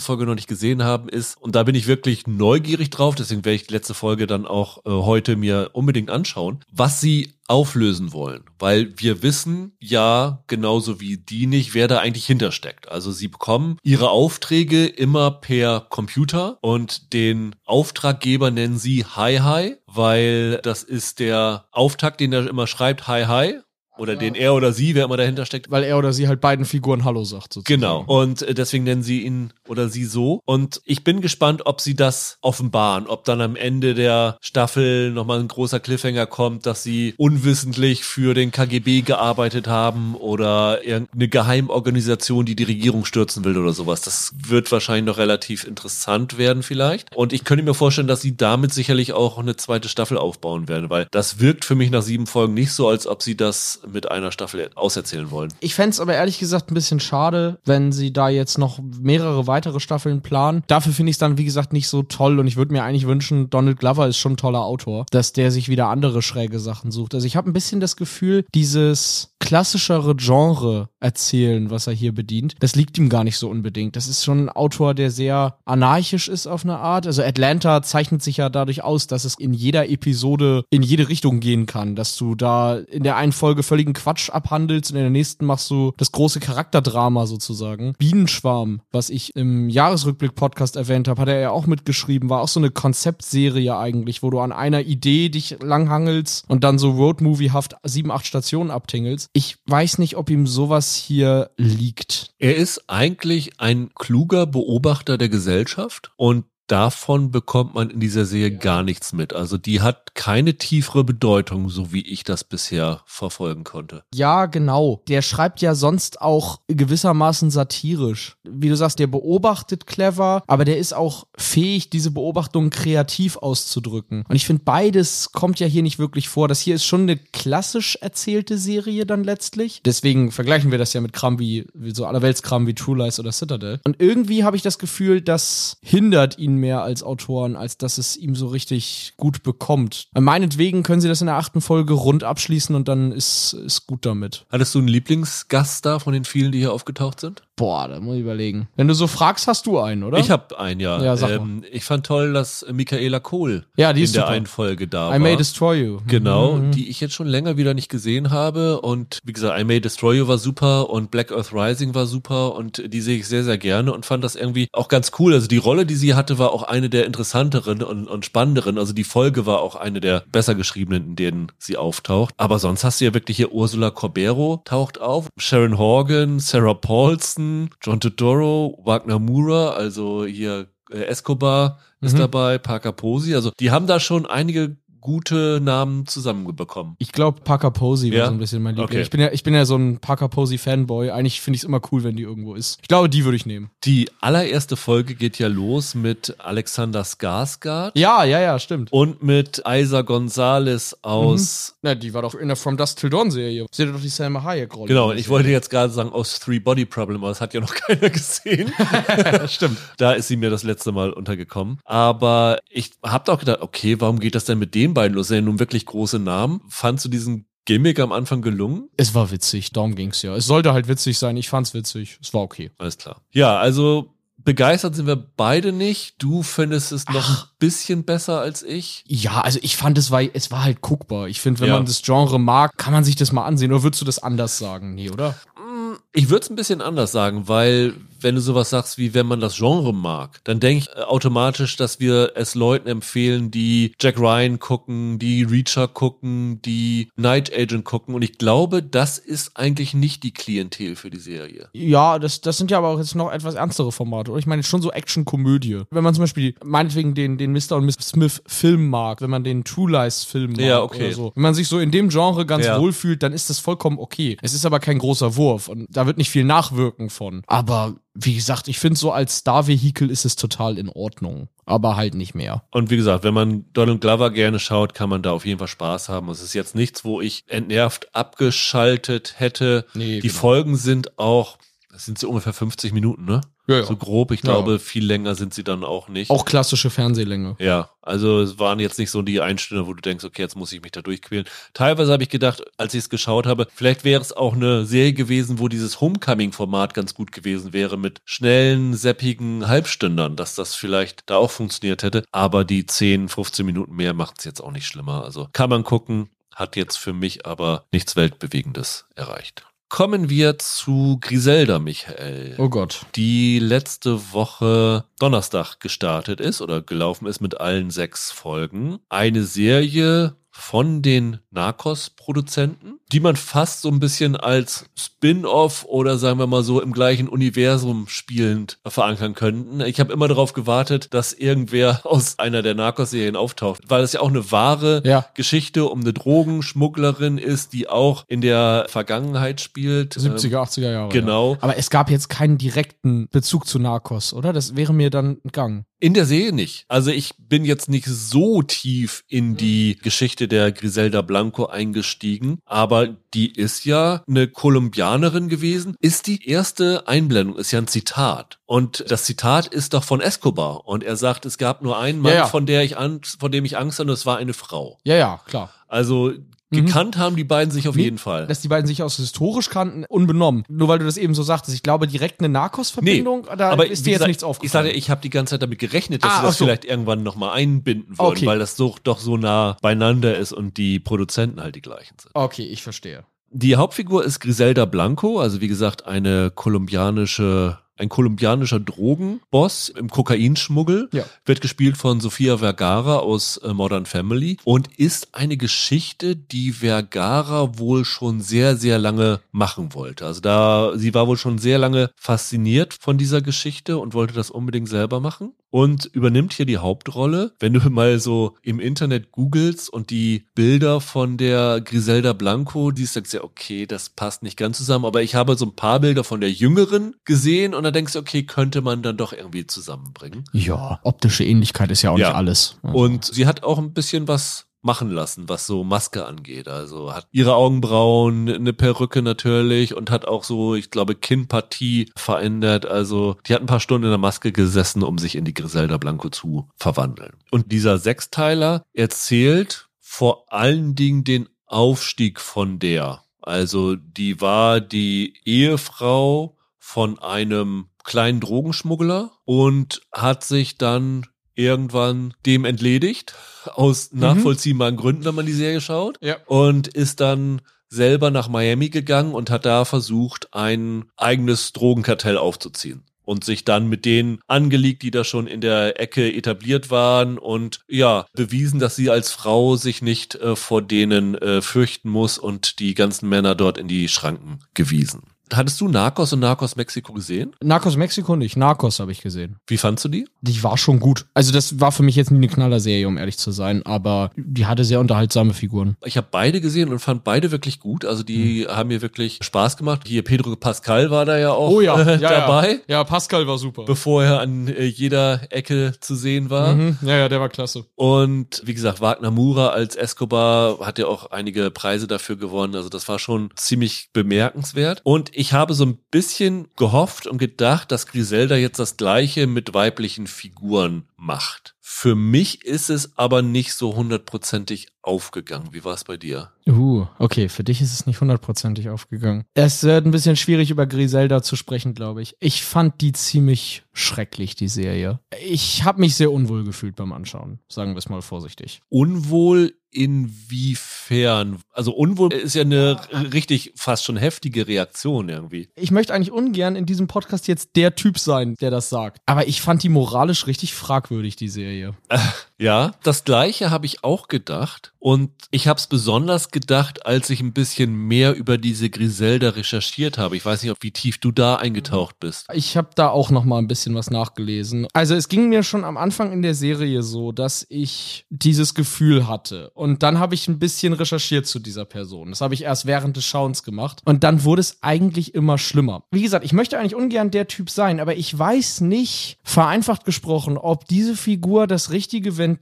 Folge noch nicht gesehen haben, ist, und da bin ich wirklich neugierig drauf, deswegen werde ich die letzte Folge dann auch äh, heute mir unbedingt anschauen, was sie auflösen wollen, weil wir wissen ja genauso wie die nicht, wer da eigentlich hintersteckt. Also sie bekommen ihre Aufträge immer per Computer und den Auftraggeber nennen sie Hi Hi, weil das ist der Auftakt, den er immer schreibt Hi Hi oder den er oder sie, wer immer dahinter steckt, Weil er oder sie halt beiden Figuren Hallo sagt, sozusagen. Genau. Und äh, deswegen nennen sie ihn oder sie so. Und ich bin gespannt, ob sie das offenbaren, ob dann am Ende der Staffel nochmal ein großer Cliffhanger kommt, dass sie unwissentlich für den KGB gearbeitet haben oder irgendeine Geheimorganisation, die die Regierung stürzen will oder sowas. Das wird wahrscheinlich noch relativ interessant werden vielleicht. Und ich könnte mir vorstellen, dass sie damit sicherlich auch eine zweite Staffel aufbauen werden, weil das wirkt für mich nach sieben Folgen nicht so, als ob sie das mit einer Staffel auserzählen wollen. Ich fänd's aber ehrlich gesagt ein bisschen schade, wenn sie da jetzt noch mehrere weitere Staffeln planen. Dafür finde ich es dann, wie gesagt, nicht so toll und ich würde mir eigentlich wünschen, Donald Glover ist schon ein toller Autor, dass der sich wieder andere schräge Sachen sucht. Also ich habe ein bisschen das Gefühl, dieses klassischere Genre erzählen, was er hier bedient, das liegt ihm gar nicht so unbedingt. Das ist schon ein Autor, der sehr anarchisch ist auf eine Art. Also Atlanta zeichnet sich ja dadurch aus, dass es in jeder Episode in jede Richtung gehen kann, dass du da in der einen Folge völligen Quatsch abhandelst und in der nächsten machst du das große Charakterdrama sozusagen. Bienenschwarm, was ich im Jahresrückblick-Podcast erwähnt habe, hat er ja auch mitgeschrieben, war auch so eine Konzeptserie eigentlich, wo du an einer Idee dich langhangelst und dann so Roadmovie-haft sieben, acht Stationen abtingelst. Ich weiß nicht, ob ihm sowas hier liegt. Er ist eigentlich ein kluger Beobachter der Gesellschaft und davon bekommt man in dieser Serie gar nichts mit. Also die hat keine tiefere Bedeutung, so wie ich das bisher verfolgen konnte. Ja, genau. Der schreibt ja sonst auch gewissermaßen satirisch. Wie du sagst, der beobachtet clever, aber der ist auch fähig, diese Beobachtung kreativ auszudrücken. Und ich finde, beides kommt ja hier nicht wirklich vor. Das hier ist schon eine klassisch erzählte Serie dann letztlich. Deswegen vergleichen wir das ja mit Kram wie, wie so allerweltskram wie True Lies oder Citadel. Und irgendwie habe ich das Gefühl, das hindert ihn mehr als Autoren, als dass es ihm so richtig gut bekommt. Meinetwegen können sie das in der achten Folge rund abschließen und dann ist, ist gut damit. Hattest du einen Lieblingsgast da von den vielen, die hier aufgetaucht sind? Boah, da muss ich überlegen. Wenn du so fragst, hast du einen, oder? Ich habe einen, ja. Ja, sag ähm, ich fand toll, dass Michaela Kohl Ja, die in ist der einen Folge da I war. May Destroy You. Genau, Mhm. die ich jetzt schon länger wieder nicht gesehen habe. Und wie gesagt, I May Destroy You war super und Black Earth Rising war super und die sehe ich sehr, sehr gerne und fand das irgendwie auch ganz cool. Also die Rolle, die sie hatte, war auch eine der interessanteren und, und spannenderen. Also die Folge war auch eine der besser geschriebenen, in denen sie auftaucht. Aber sonst hast du ja wirklich hier Ursula Corbero taucht auf, Sharon Horgan, Sarah Paulson, John Todoro, Wagner Moura, also hier äh, Escobar ist Mhm. dabei, Parker Posey. Also die haben da schon einige gute Namen zusammenbekommen. Ich glaube, Parker Posey Ja? war so ein bisschen mein Liebling. Okay. Ich, bin ja, ich bin ja so ein Parker Posey Fanboy. Eigentlich finde ich es immer cool, wenn die irgendwo ist. Ich glaube, die würde ich nehmen. Die allererste Folge geht ja los mit Alexander Skarsgård Ja, ja, ja, stimmt. und mit Isa Gonzalez aus, Na, die war doch in der From Dust Till Dawn Serie. Sie hatte doch die Selma Hayek-Rolle. genau, ich wollte jetzt gerade sagen aus Three Body Problem, aber das hat ja noch keiner gesehen. Stimmt. Da ist sie mir das letzte Mal untergekommen. Aber ich habe auch gedacht, okay, warum geht das denn mit den beiden los? Sind ja nun wirklich große Namen. Fandst du diesen Gimmick am Anfang gelungen? Es war witzig, darum ging's ja. Es sollte halt witzig sein. Ich fand's witzig. Es war okay. Alles klar. Ja, also begeistert sind wir beide nicht. Du findest es noch ein bisschen besser als ich. Ja, also ich fand, es war, es war halt guckbar. Ich finde, wenn Ja. man das Genre mag, kann man sich das mal ansehen. Oder würdest du das anders sagen? Nee, oder? Ich würde es ein bisschen anders sagen, weil wenn du sowas sagst wie wenn man das Genre mag, dann denke ich äh, automatisch, dass wir es Leuten empfehlen, die Jack Ryan gucken, die Reacher gucken, die Night Agent gucken. Und ich glaube, das ist eigentlich nicht die Klientel für die Serie. Ja, das, das sind ja aber auch jetzt noch etwas ernstere Formate, oder? Ich meine schon so Action-Komödie. Wenn man zum Beispiel meinetwegen den, den Mr. und Miss Smith Film mag, wenn man den True Lies Film mag Ja, okay. oder so. Wenn man sich so in dem Genre ganz Ja. wohl fühlt, dann ist das vollkommen okay. Es ist aber kein großer Wurf und da wird nicht viel nachwirken von. Aber wie gesagt, ich finde so als Star-Vehikel ist es total in Ordnung. Aber halt nicht mehr. Und wie gesagt, wenn man Donald Glover gerne schaut, kann man da auf jeden Fall Spaß haben. Es ist jetzt nichts, wo ich entnervt abgeschaltet hätte. Nee, die genau. Folgen sind auch, das sind so ungefähr 50 Minuten, ne? Ja, ja. So grob. Ich Ja. glaube, viel länger sind sie dann auch nicht. Auch klassische Fernsehlänge. Ja, also es waren jetzt nicht so die Einstünde, wo du denkst, okay, jetzt muss ich mich da durchquälen. Teilweise habe ich gedacht, als ich es geschaut habe, vielleicht wäre es auch eine Serie gewesen, wo dieses Homecoming-Format ganz gut gewesen wäre mit schnellen, seppigen Halbstündern, dass das vielleicht da auch funktioniert hätte. Aber die 10, 15 Minuten mehr macht es jetzt auch nicht schlimmer. Also kann man gucken, hat jetzt für mich aber nichts Weltbewegendes erreicht. Kommen wir zu Griselda, Michael Oh Gott. die letzte Woche Donnerstag gestartet ist oder gelaufen ist mit allen sechs Folgen. Eine Serie von den Narcos-Produzenten, die man fast so ein bisschen als Spin-off oder sagen wir mal so im gleichen Universum spielend verankern könnten. Ich habe immer darauf gewartet, dass irgendwer aus einer der Narcos-Serien auftaucht, weil es ja auch eine wahre Ja. Geschichte um eine Drogenschmugglerin ist, die auch in der Vergangenheit spielt. 70er, 80er Jahre. genau. Ja. Aber es gab jetzt keinen direkten Bezug zu Narcos, oder? Das wäre mir dann entgangen. In der Serie nicht. Also ich bin jetzt nicht so tief in die Geschichte der Griselda Blanco eingestiegen, aber die ist ja eine Kolumbianerin gewesen. Ist die erste Einblendung, ist ja ein Zitat. Und das Zitat ist doch von Escobar. Und er sagt, es gab nur einen Mann, Ja, ja. von der ich Angst, von dem ich Angst hatte, und es war eine Frau. Ja, ja, klar. Also gekannt haben die beiden sich auf Nee, jeden Fall. Dass die beiden sich aus historisch kannten, unbenommen. Nur weil du das eben so sagtest. Ich glaube, direkt eine Narcos-Verbindung, da aber ist dir jetzt gesagt, nichts Ich aufgefallen. sage, ich habe die ganze Zeit damit gerechnet, dass Ah, sie das so. vielleicht irgendwann nochmal einbinden würden, Okay. weil das so, doch so nah beieinander ist und die Produzenten halt die gleichen sind. okay, ich verstehe. Die Hauptfigur ist Griselda Blanco, also wie gesagt eine kolumbianische ein kolumbianischer Drogenboss im Kokainschmuggel, Ja. wird gespielt von Sofia Vergara aus äh, Modern Family und ist eine Geschichte, die Vergara wohl schon sehr, sehr lange machen wollte. Also da, sie war wohl schon sehr lange fasziniert von dieser Geschichte und wollte das unbedingt selber machen und übernimmt hier die Hauptrolle. Wenn du mal so im Internet googelst und die Bilder von der Griselda Blanco, die sagst du ja, okay, das passt nicht ganz zusammen, aber ich habe so ein paar Bilder von der Jüngeren gesehen und dann denkst du, okay, könnte man dann doch irgendwie zusammenbringen. Ja, optische Ähnlichkeit ist ja auch Ja. nicht alles. Und sie hat auch ein bisschen was machen lassen, was so Maske angeht. Also hat ihre Augenbrauen, eine Perücke natürlich und hat auch so, ich glaube, Kinnpartie verändert. Also die hat ein paar Stunden in der Maske gesessen, um sich in die Griselda Blanco zu verwandeln. Und dieser Sechsteiler erzählt vor allen Dingen den Aufstieg von der. Also die war die Ehefrau von einem kleinen Drogenschmuggler und hat sich dann irgendwann dem entledigt, aus nachvollziehbaren Gründen, wenn man die Serie schaut, Ja. und ist dann selber nach Miami gegangen und hat da versucht, ein eigenes Drogenkartell aufzuziehen. Und sich dann mit denen angelegt, die da schon in der Ecke etabliert waren und ja, bewiesen, dass sie als Frau sich nicht äh, vor denen äh, fürchten muss und die ganzen Männer dort in die Schranken gewiesen. Hattest du Narcos und Narcos Mexiko gesehen? Narcos Mexiko nicht, Narcos habe ich gesehen. Wie fandst du die? Die war schon gut. Also das war für mich jetzt nie eine Knallerserie, um ehrlich zu sein, aber die hatte sehr unterhaltsame Figuren. Ich habe beide gesehen und fand beide wirklich gut. Also die mhm. haben mir wirklich Spaß gemacht. Hier Pedro Pascal war da ja auch oh ja, äh, ja, dabei. Ja. ja. Pascal war super. Bevor er an äh, jeder Ecke zu sehen war. Mhm. Ja, ja, der war klasse. Und wie gesagt, Wagner Mura als Escobar hat ja auch einige Preise dafür gewonnen. Also das war schon ziemlich bemerkenswert. Und ich habe so ein bisschen gehofft und gedacht, dass Griselda jetzt das gleiche mit weiblichen Figuren macht. Für mich ist es aber nicht so hundertprozentig aufgegangen. Wie war es bei dir? Uh, okay, für dich ist es nicht hundertprozentig aufgegangen. Es wird ein bisschen schwierig über Griselda zu sprechen, glaube ich. Ich fand die ziemlich schrecklich, die Serie. Ich habe mich sehr unwohl gefühlt beim Anschauen, sagen wir es mal vorsichtig. Unwohl inwiefern? Also unwohl ist ja eine richtig fast schon heftige Reaktion irgendwie. Ich möchte eigentlich ungern in diesem Podcast jetzt der Typ sein, der das sagt. Aber ich fand die moralisch richtig fragwürdig, die Serie. video. Ja, das gleiche habe ich auch gedacht. Und ich habe es besonders gedacht, als ich ein bisschen mehr über diese Griselda recherchiert habe. Ich weiß nicht, wie tief du da eingetaucht bist. Ich habe da auch noch mal ein bisschen was nachgelesen. Also es ging mir schon am Anfang in der Serie so, dass ich dieses Gefühl hatte. Und dann habe ich ein bisschen recherchiert zu dieser Person. Das habe ich erst während des Schauens gemacht. Und dann wurde es eigentlich immer schlimmer. Wie gesagt, ich möchte eigentlich ungern der Typ sein, aber ich weiß nicht, vereinfacht gesprochen, ob diese Figur das richtige Ventil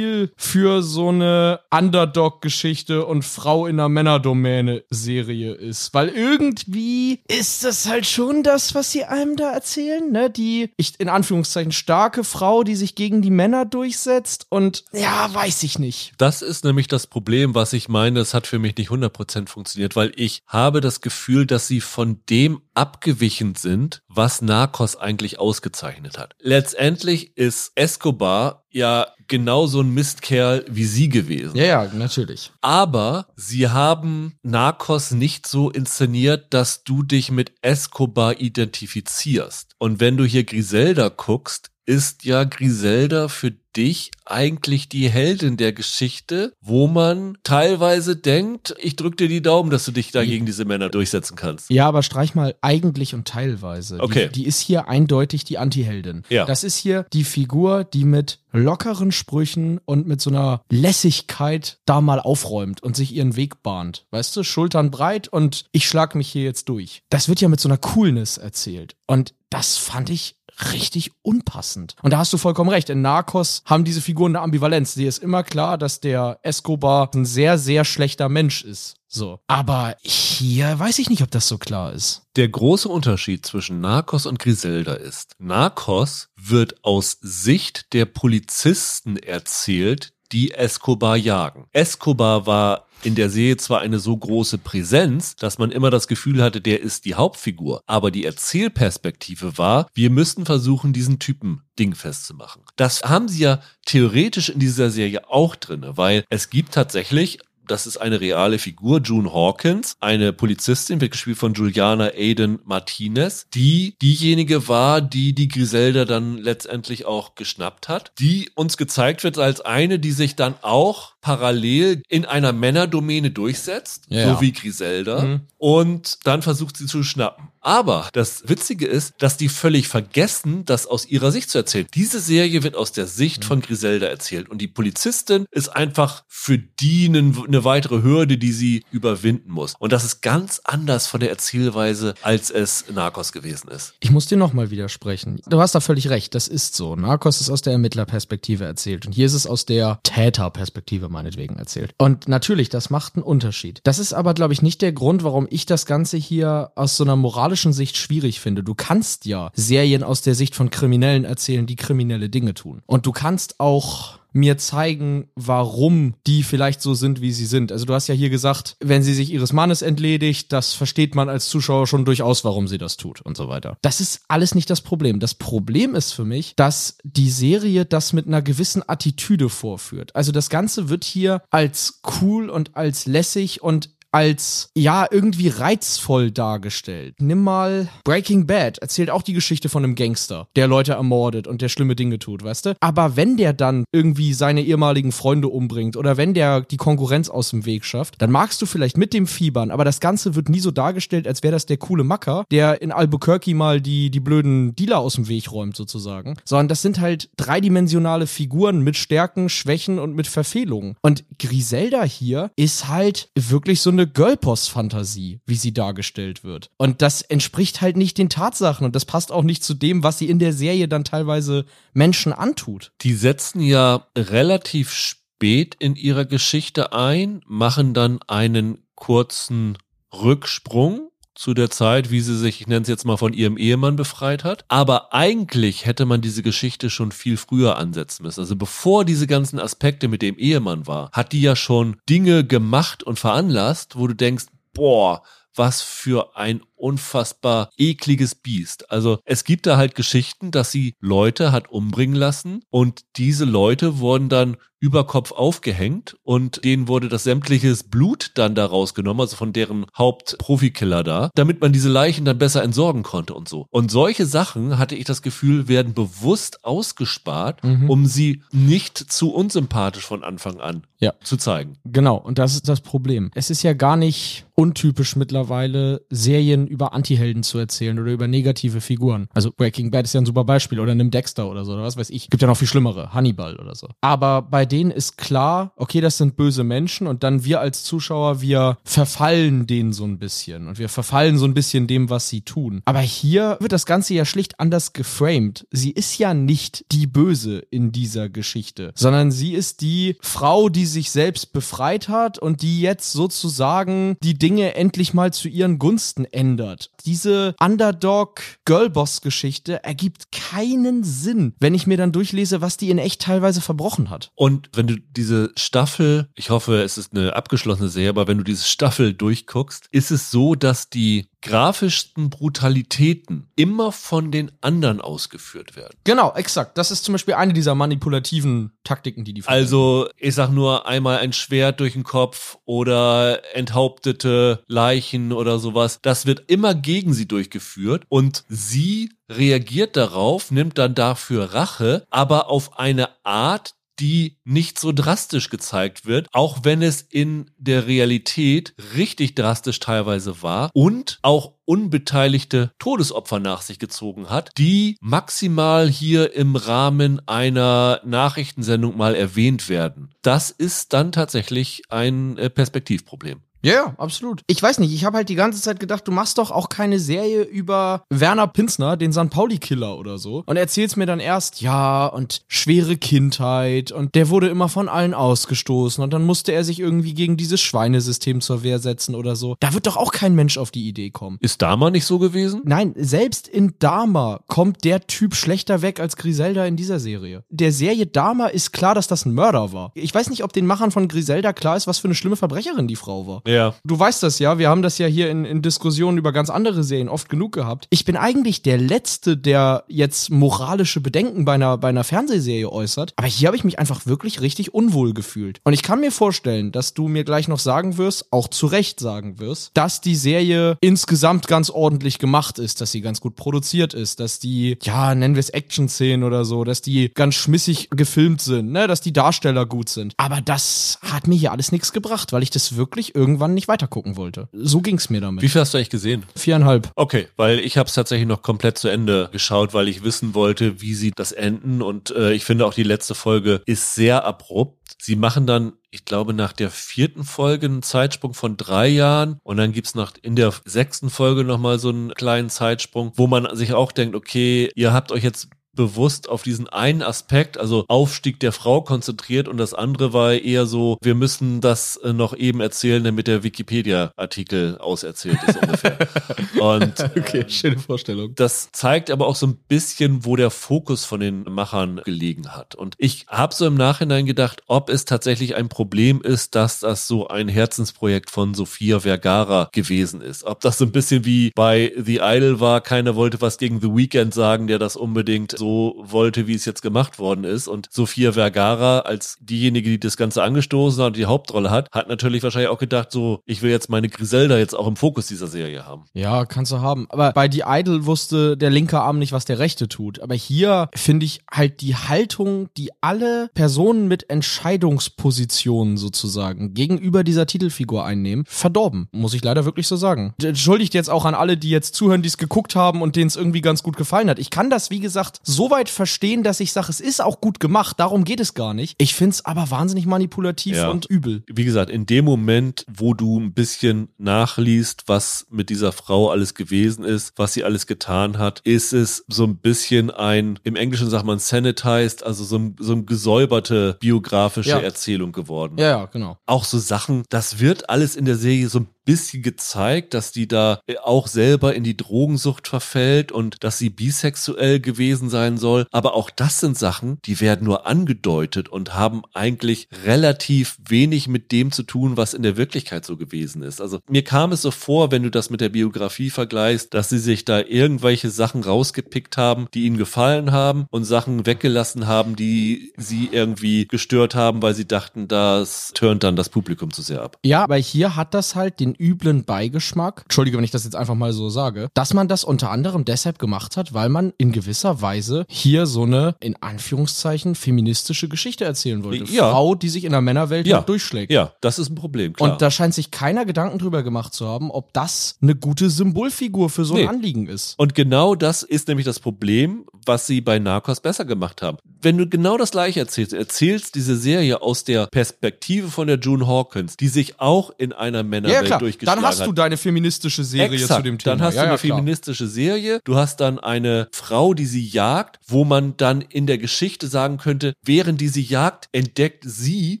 für so eine Underdog-Geschichte und Frau in der Männerdomäne-Serie ist. Weil irgendwie ist das halt schon das, was sie einem da erzählen, ne? Die, ich, in Anführungszeichen, starke Frau, die sich gegen die Männer durchsetzt und ja, weiß ich nicht. Das ist nämlich das Problem, was ich meine, es hat für mich nicht 100% funktioniert, weil ich habe das Gefühl, dass sie von dem abgewichen sind, was Narcos eigentlich ausgezeichnet hat. Letztendlich ist Escobar ja genauso ein Mistkerl wie sie gewesen. Ja, ja, natürlich. Aber sie haben Narcos nicht so inszeniert, dass du dich mit Escobar identifizierst. Und wenn du hier Griselda guckst, ist ja Griselda für dich eigentlich die Heldin der Geschichte, wo man teilweise denkt, ich drück dir die Daumen, dass du dich da gegen diese Männer durchsetzen kannst. Ja, aber streich mal eigentlich und teilweise. Okay. Die, die ist hier eindeutig die Anti-Heldin. Ja. Das ist hier die Figur, die mit lockeren Sprüchen und mit so einer Lässigkeit da mal aufräumt und sich ihren Weg bahnt. Weißt du, Schultern breit und ich schlag mich hier jetzt durch. Das wird ja mit so einer Coolness erzählt. Und das fand ich richtig unpassend. Und da hast du vollkommen recht. In Narcos haben diese Figuren eine Ambivalenz. Dir ist immer klar, dass der Escobar ein sehr, sehr schlechter Mensch ist. So. Aber hier weiß ich nicht, ob das so klar ist. Der große Unterschied zwischen Narcos und Griselda ist, Narcos wird aus Sicht der Polizisten erzählt, die Escobar jagen. Escobar war in der Serie zwar eine so große Präsenz, dass man immer das Gefühl hatte, der ist die Hauptfigur, aber die Erzählperspektive war, wir müssten versuchen, diesen Typen dingfest zu machen. Das haben sie ja theoretisch in dieser Serie auch drinne, weil es gibt tatsächlich das ist eine reale Figur, June Hawkins, eine Polizistin, wird gespielt von Juliana Aiden Martinez, die diejenige war, die die Griselda dann letztendlich auch geschnappt hat, die uns gezeigt wird als eine, die sich dann auch parallel in einer Männerdomäne durchsetzt, ja. so wie Griselda, mhm. und dann versucht sie zu schnappen. Aber das Witzige ist, dass die völlig vergessen, das aus ihrer Sicht zu erzählen. Diese Serie wird aus der Sicht mhm. von Griselda erzählt und die Polizistin ist einfach für die eine weitere Hürde, die sie überwinden muss. Und das ist ganz anders von der Erzählweise, als es Narcos gewesen ist. Ich muss dir nochmal widersprechen. Du hast da völlig recht, das ist so. Narcos ist aus der Ermittlerperspektive erzählt und hier ist es aus der Täterperspektive meinetwegen erzählt. Und natürlich, das macht einen Unterschied. Das ist aber, glaube ich, nicht der Grund, warum ich das Ganze hier aus so einer moralischen Sicht schwierig finde. Du kannst ja Serien aus der Sicht von Kriminellen erzählen, die kriminelle Dinge tun. Und du kannst auch mir zeigen, warum die vielleicht so sind, wie sie sind. Also du hast ja hier gesagt, wenn sie sich ihres Mannes entledigt, das versteht man als Zuschauer schon durchaus, warum sie das tut und so weiter. Das ist alles nicht das Problem. Das Problem ist für mich, dass die Serie das mit einer gewissen Attitüde vorführt. Also das Ganze wird hier als cool und als lässig und als ja irgendwie reizvoll dargestellt. Nimm mal Breaking Bad, erzählt auch die Geschichte von einem Gangster, der Leute ermordet und der schlimme Dinge tut, weißt du? Aber wenn der dann irgendwie seine ehemaligen Freunde umbringt oder wenn der die Konkurrenz aus dem Weg schafft, dann magst du vielleicht mit dem fiebern, aber das Ganze wird nie so dargestellt, als wäre das der coole Macker, der in Albuquerque mal die, die blöden Dealer aus dem Weg räumt, sozusagen. Sondern das sind halt dreidimensionale Figuren mit Stärken, Schwächen und mit Verfehlungen. Und Griselda hier ist halt wirklich so eine Girlpost-Fantasie, wie sie dargestellt wird. Und das entspricht halt nicht den Tatsachen und das passt auch nicht zu dem, was sie in der Serie dann teilweise Menschen antut. Die setzen ja relativ spät in ihrer Geschichte ein, machen dann einen kurzen Rücksprung zu der Zeit, wie sie sich, ich nenne es jetzt mal, von ihrem Ehemann befreit hat. Aber eigentlich hätte man diese Geschichte schon viel früher ansetzen müssen. Also bevor diese ganzen Aspekte mit dem Ehemann war, hat die ja schon Dinge gemacht und veranlasst, wo du denkst, boah, was für ein unfassbar ekliges Biest. Also es gibt da halt Geschichten, dass sie Leute hat umbringen lassen und diese Leute wurden dann über Kopf aufgehängt und denen wurde das sämtliches Blut dann da rausgenommen, also von deren Hauptprofikiller da, damit man diese Leichen dann besser entsorgen konnte und so. Und solche Sachen, hatte ich das Gefühl, werden bewusst ausgespart, mhm. um sie nicht zu unsympathisch von Anfang an ja. zu zeigen. Genau, und das ist das Problem. Es ist ja gar nicht untypisch mittlerweile, Serien über Antihelden zu erzählen oder über negative Figuren. Also Breaking Bad ist ja ein super Beispiel oder nimm Dexter oder so oder was weiß ich. Gibt ja noch viel schlimmere, Hannibal oder so. Aber bei denen ist klar, okay, das sind böse Menschen und dann wir als Zuschauer, wir verfallen denen so ein bisschen und wir verfallen so ein bisschen dem, was sie tun. Aber hier wird das Ganze ja schlicht anders geframed. Sie ist ja nicht die Böse in dieser Geschichte, sondern sie ist die Frau, die sich selbst befreit hat und die jetzt sozusagen die Dinge endlich mal zu ihren Gunsten ändert. Diese Underdog-Girlboss-Geschichte ergibt keinen Sinn, wenn ich mir dann durchlese, was die in echt teilweise verbrochen hat. Und wenn du diese Staffel, ich hoffe, es ist eine abgeschlossene Serie, aber wenn du diese Staffel durchguckst, ist es so, dass die grafischsten Brutalitäten immer von den anderen ausgeführt werden. Genau, exakt. Das ist zum Beispiel eine dieser manipulativen Taktiken, die die verwenden. Also, ich sag nur einmal ein Schwert durch den Kopf oder enthauptete Leichen oder sowas. Das wird immer gegen sie durchgeführt und sie reagiert darauf, nimmt dann dafür Rache, aber auf eine Art, die nicht so drastisch gezeigt wird, auch wenn es in der Realität richtig drastisch teilweise war und auch unbeteiligte Todesopfer nach sich gezogen hat, die maximal hier im Rahmen einer Nachrichtensendung mal erwähnt werden. Das ist dann tatsächlich ein äh, Perspektivproblem. Ja, ja, absolut. Ich weiß nicht, ich habe halt die ganze Zeit gedacht, du machst doch auch keine Serie über Werner Pinsner, den St. Pauli-Killer oder so. Und erzählst mir dann erst, ja, und schwere Kindheit und der wurde immer von allen ausgestoßen und dann musste er sich irgendwie gegen dieses Schweinesystem zur Wehr setzen oder so. Da wird doch auch kein Mensch auf die Idee kommen. Ist Dama nicht so gewesen? Nein, selbst in Dama kommt der Typ schlechter weg als Griselda in dieser Serie. Der Serie Dama ist klar, dass das ein Mörder war. Ich weiß nicht, ob den Machern von Griselda klar ist, was für eine schlimme Verbrecherin die Frau war. Ja. Ja. Du weißt das ja, wir haben das ja hier in, in Diskussionen über ganz andere Serien oft genug gehabt. Ich bin eigentlich der Letzte, der jetzt moralische Bedenken bei einer, bei einer Fernsehserie äußert, aber hier habe ich mich einfach wirklich richtig unwohl gefühlt. Und ich kann mir vorstellen, dass du mir gleich noch sagen wirst, auch zu Recht sagen wirst, dass die Serie insgesamt ganz ordentlich gemacht ist, dass sie ganz gut produziert ist, dass die, ja, nennen wir es Action-Szenen oder so, dass die ganz schmissig gefilmt sind, ne, dass die Darsteller gut sind. Aber das hat mir hier alles nichts gebracht, weil ich das wirklich irgendwann irgendwann nicht weitergucken wollte. So ging es mir damit. Wie viel hast du eigentlich gesehen? Viereinhalb. Okay, weil ich habe es tatsächlich noch komplett zu Ende geschaut, weil ich wissen wollte, wie sie das enden. Und äh, ich finde auch die letzte Folge ist sehr abrupt. Sie machen dann ich glaube, nach der vierten Folge einen Zeitsprung von drei Jahren und dann gibt's nach in der sechsten Folge nochmal so einen kleinen Zeitsprung, wo man sich auch denkt, okay, ihr habt euch jetzt bewusst auf diesen einen Aspekt, also Aufstieg der Frau konzentriert und das andere war eher so, wir müssen das äh, noch eben erzählen, damit der Wikipedia-Artikel auserzählt ist ungefähr. und okay, ähm, schöne Vorstellung. Das zeigt aber auch so ein bisschen, wo der Fokus von den Machern gelegen hat. Und ich habe so im Nachhinein gedacht, ob es tatsächlich ein Problem ist, dass das so ein Herzensprojekt von Sofia Vergara gewesen ist. Ob das so ein bisschen wie bei The Idol war, keiner wollte was gegen The Weeknd sagen, der das unbedingt so so wollte, wie es jetzt gemacht worden ist. Und Sophia Vergara als diejenige, die das Ganze angestoßen hat und die Hauptrolle hat, hat natürlich wahrscheinlich auch gedacht, so, ich will jetzt meine Griselda jetzt auch im Fokus dieser Serie haben. Ja, kannst du haben. Aber bei The Idol wusste der linke Arm nicht, was der rechte tut. Aber hier finde ich halt die Haltung, die alle Personen mit Entscheidungspositionen sozusagen gegenüber dieser Titelfigur einnehmen, verdorben. Muss ich leider wirklich so sagen. Entschuldigt jetzt auch an alle, die jetzt zuhören, die es geguckt haben und denen es irgendwie ganz gut gefallen hat. Ich kann das, wie gesagt, so weit verstehen, dass ich sage, es ist auch gut gemacht. Darum geht es gar nicht. Ich finde es aber wahnsinnig manipulativ Ja. und übel. Wie gesagt, in dem Moment, wo du ein bisschen nachliest, was mit dieser Frau alles gewesen ist, was sie alles getan hat, ist es so ein bisschen ein, im Englischen sagt man sanitized, also so ein, so ein gesäuberte biografische Ja. Erzählung geworden. Ja, ja, genau. auch so Sachen, das wird alles in der Serie so ein bisschen gezeigt, dass die da äh, auch selber in die Drogensucht verfällt und dass sie bisexuell gewesen sein soll. Aber auch das sind Sachen, die werden nur angedeutet und haben eigentlich relativ wenig mit dem zu tun, was in der Wirklichkeit so gewesen ist. Also mir kam es so vor, wenn du das mit der Biografie vergleichst, dass sie sich da irgendwelche Sachen rausgepickt haben, die ihnen gefallen haben und Sachen weggelassen haben, die sie irgendwie gestört haben, weil sie dachten, das turnt dann das Publikum zu sehr ab. Ja, aber hier hat das halt den üblen Beigeschmack, entschuldige, wenn ich das jetzt einfach mal so sage, dass man das unter anderem deshalb gemacht hat, weil man in gewisser Weise hier so eine, in Anführungszeichen, feministische Geschichte erzählen wollte. Ja. Frau, die sich in der Männerwelt Ja. durchschlägt. Ja, das ist ein Problem, klar. Und da scheint sich keiner Gedanken drüber gemacht zu haben, ob das eine gute Symbolfigur für so ein Nee. Anliegen ist. Und genau das ist nämlich das Problem, was sie bei Narcos besser gemacht haben. Wenn du genau das gleiche erzählst, erzählst diese Serie aus der Perspektive von der June Hawkins, die sich auch in einer Ja, Männerwelt klar. Durchgeschlagen Dann hast du deine feministische Serie Exakt. zu dem Thema. Dann hast ja, du eine ja, feministische Serie. Du hast dann eine Frau, die sie jagt, wo man dann in der Geschichte sagen könnte, während die sie jagt, entdeckt sie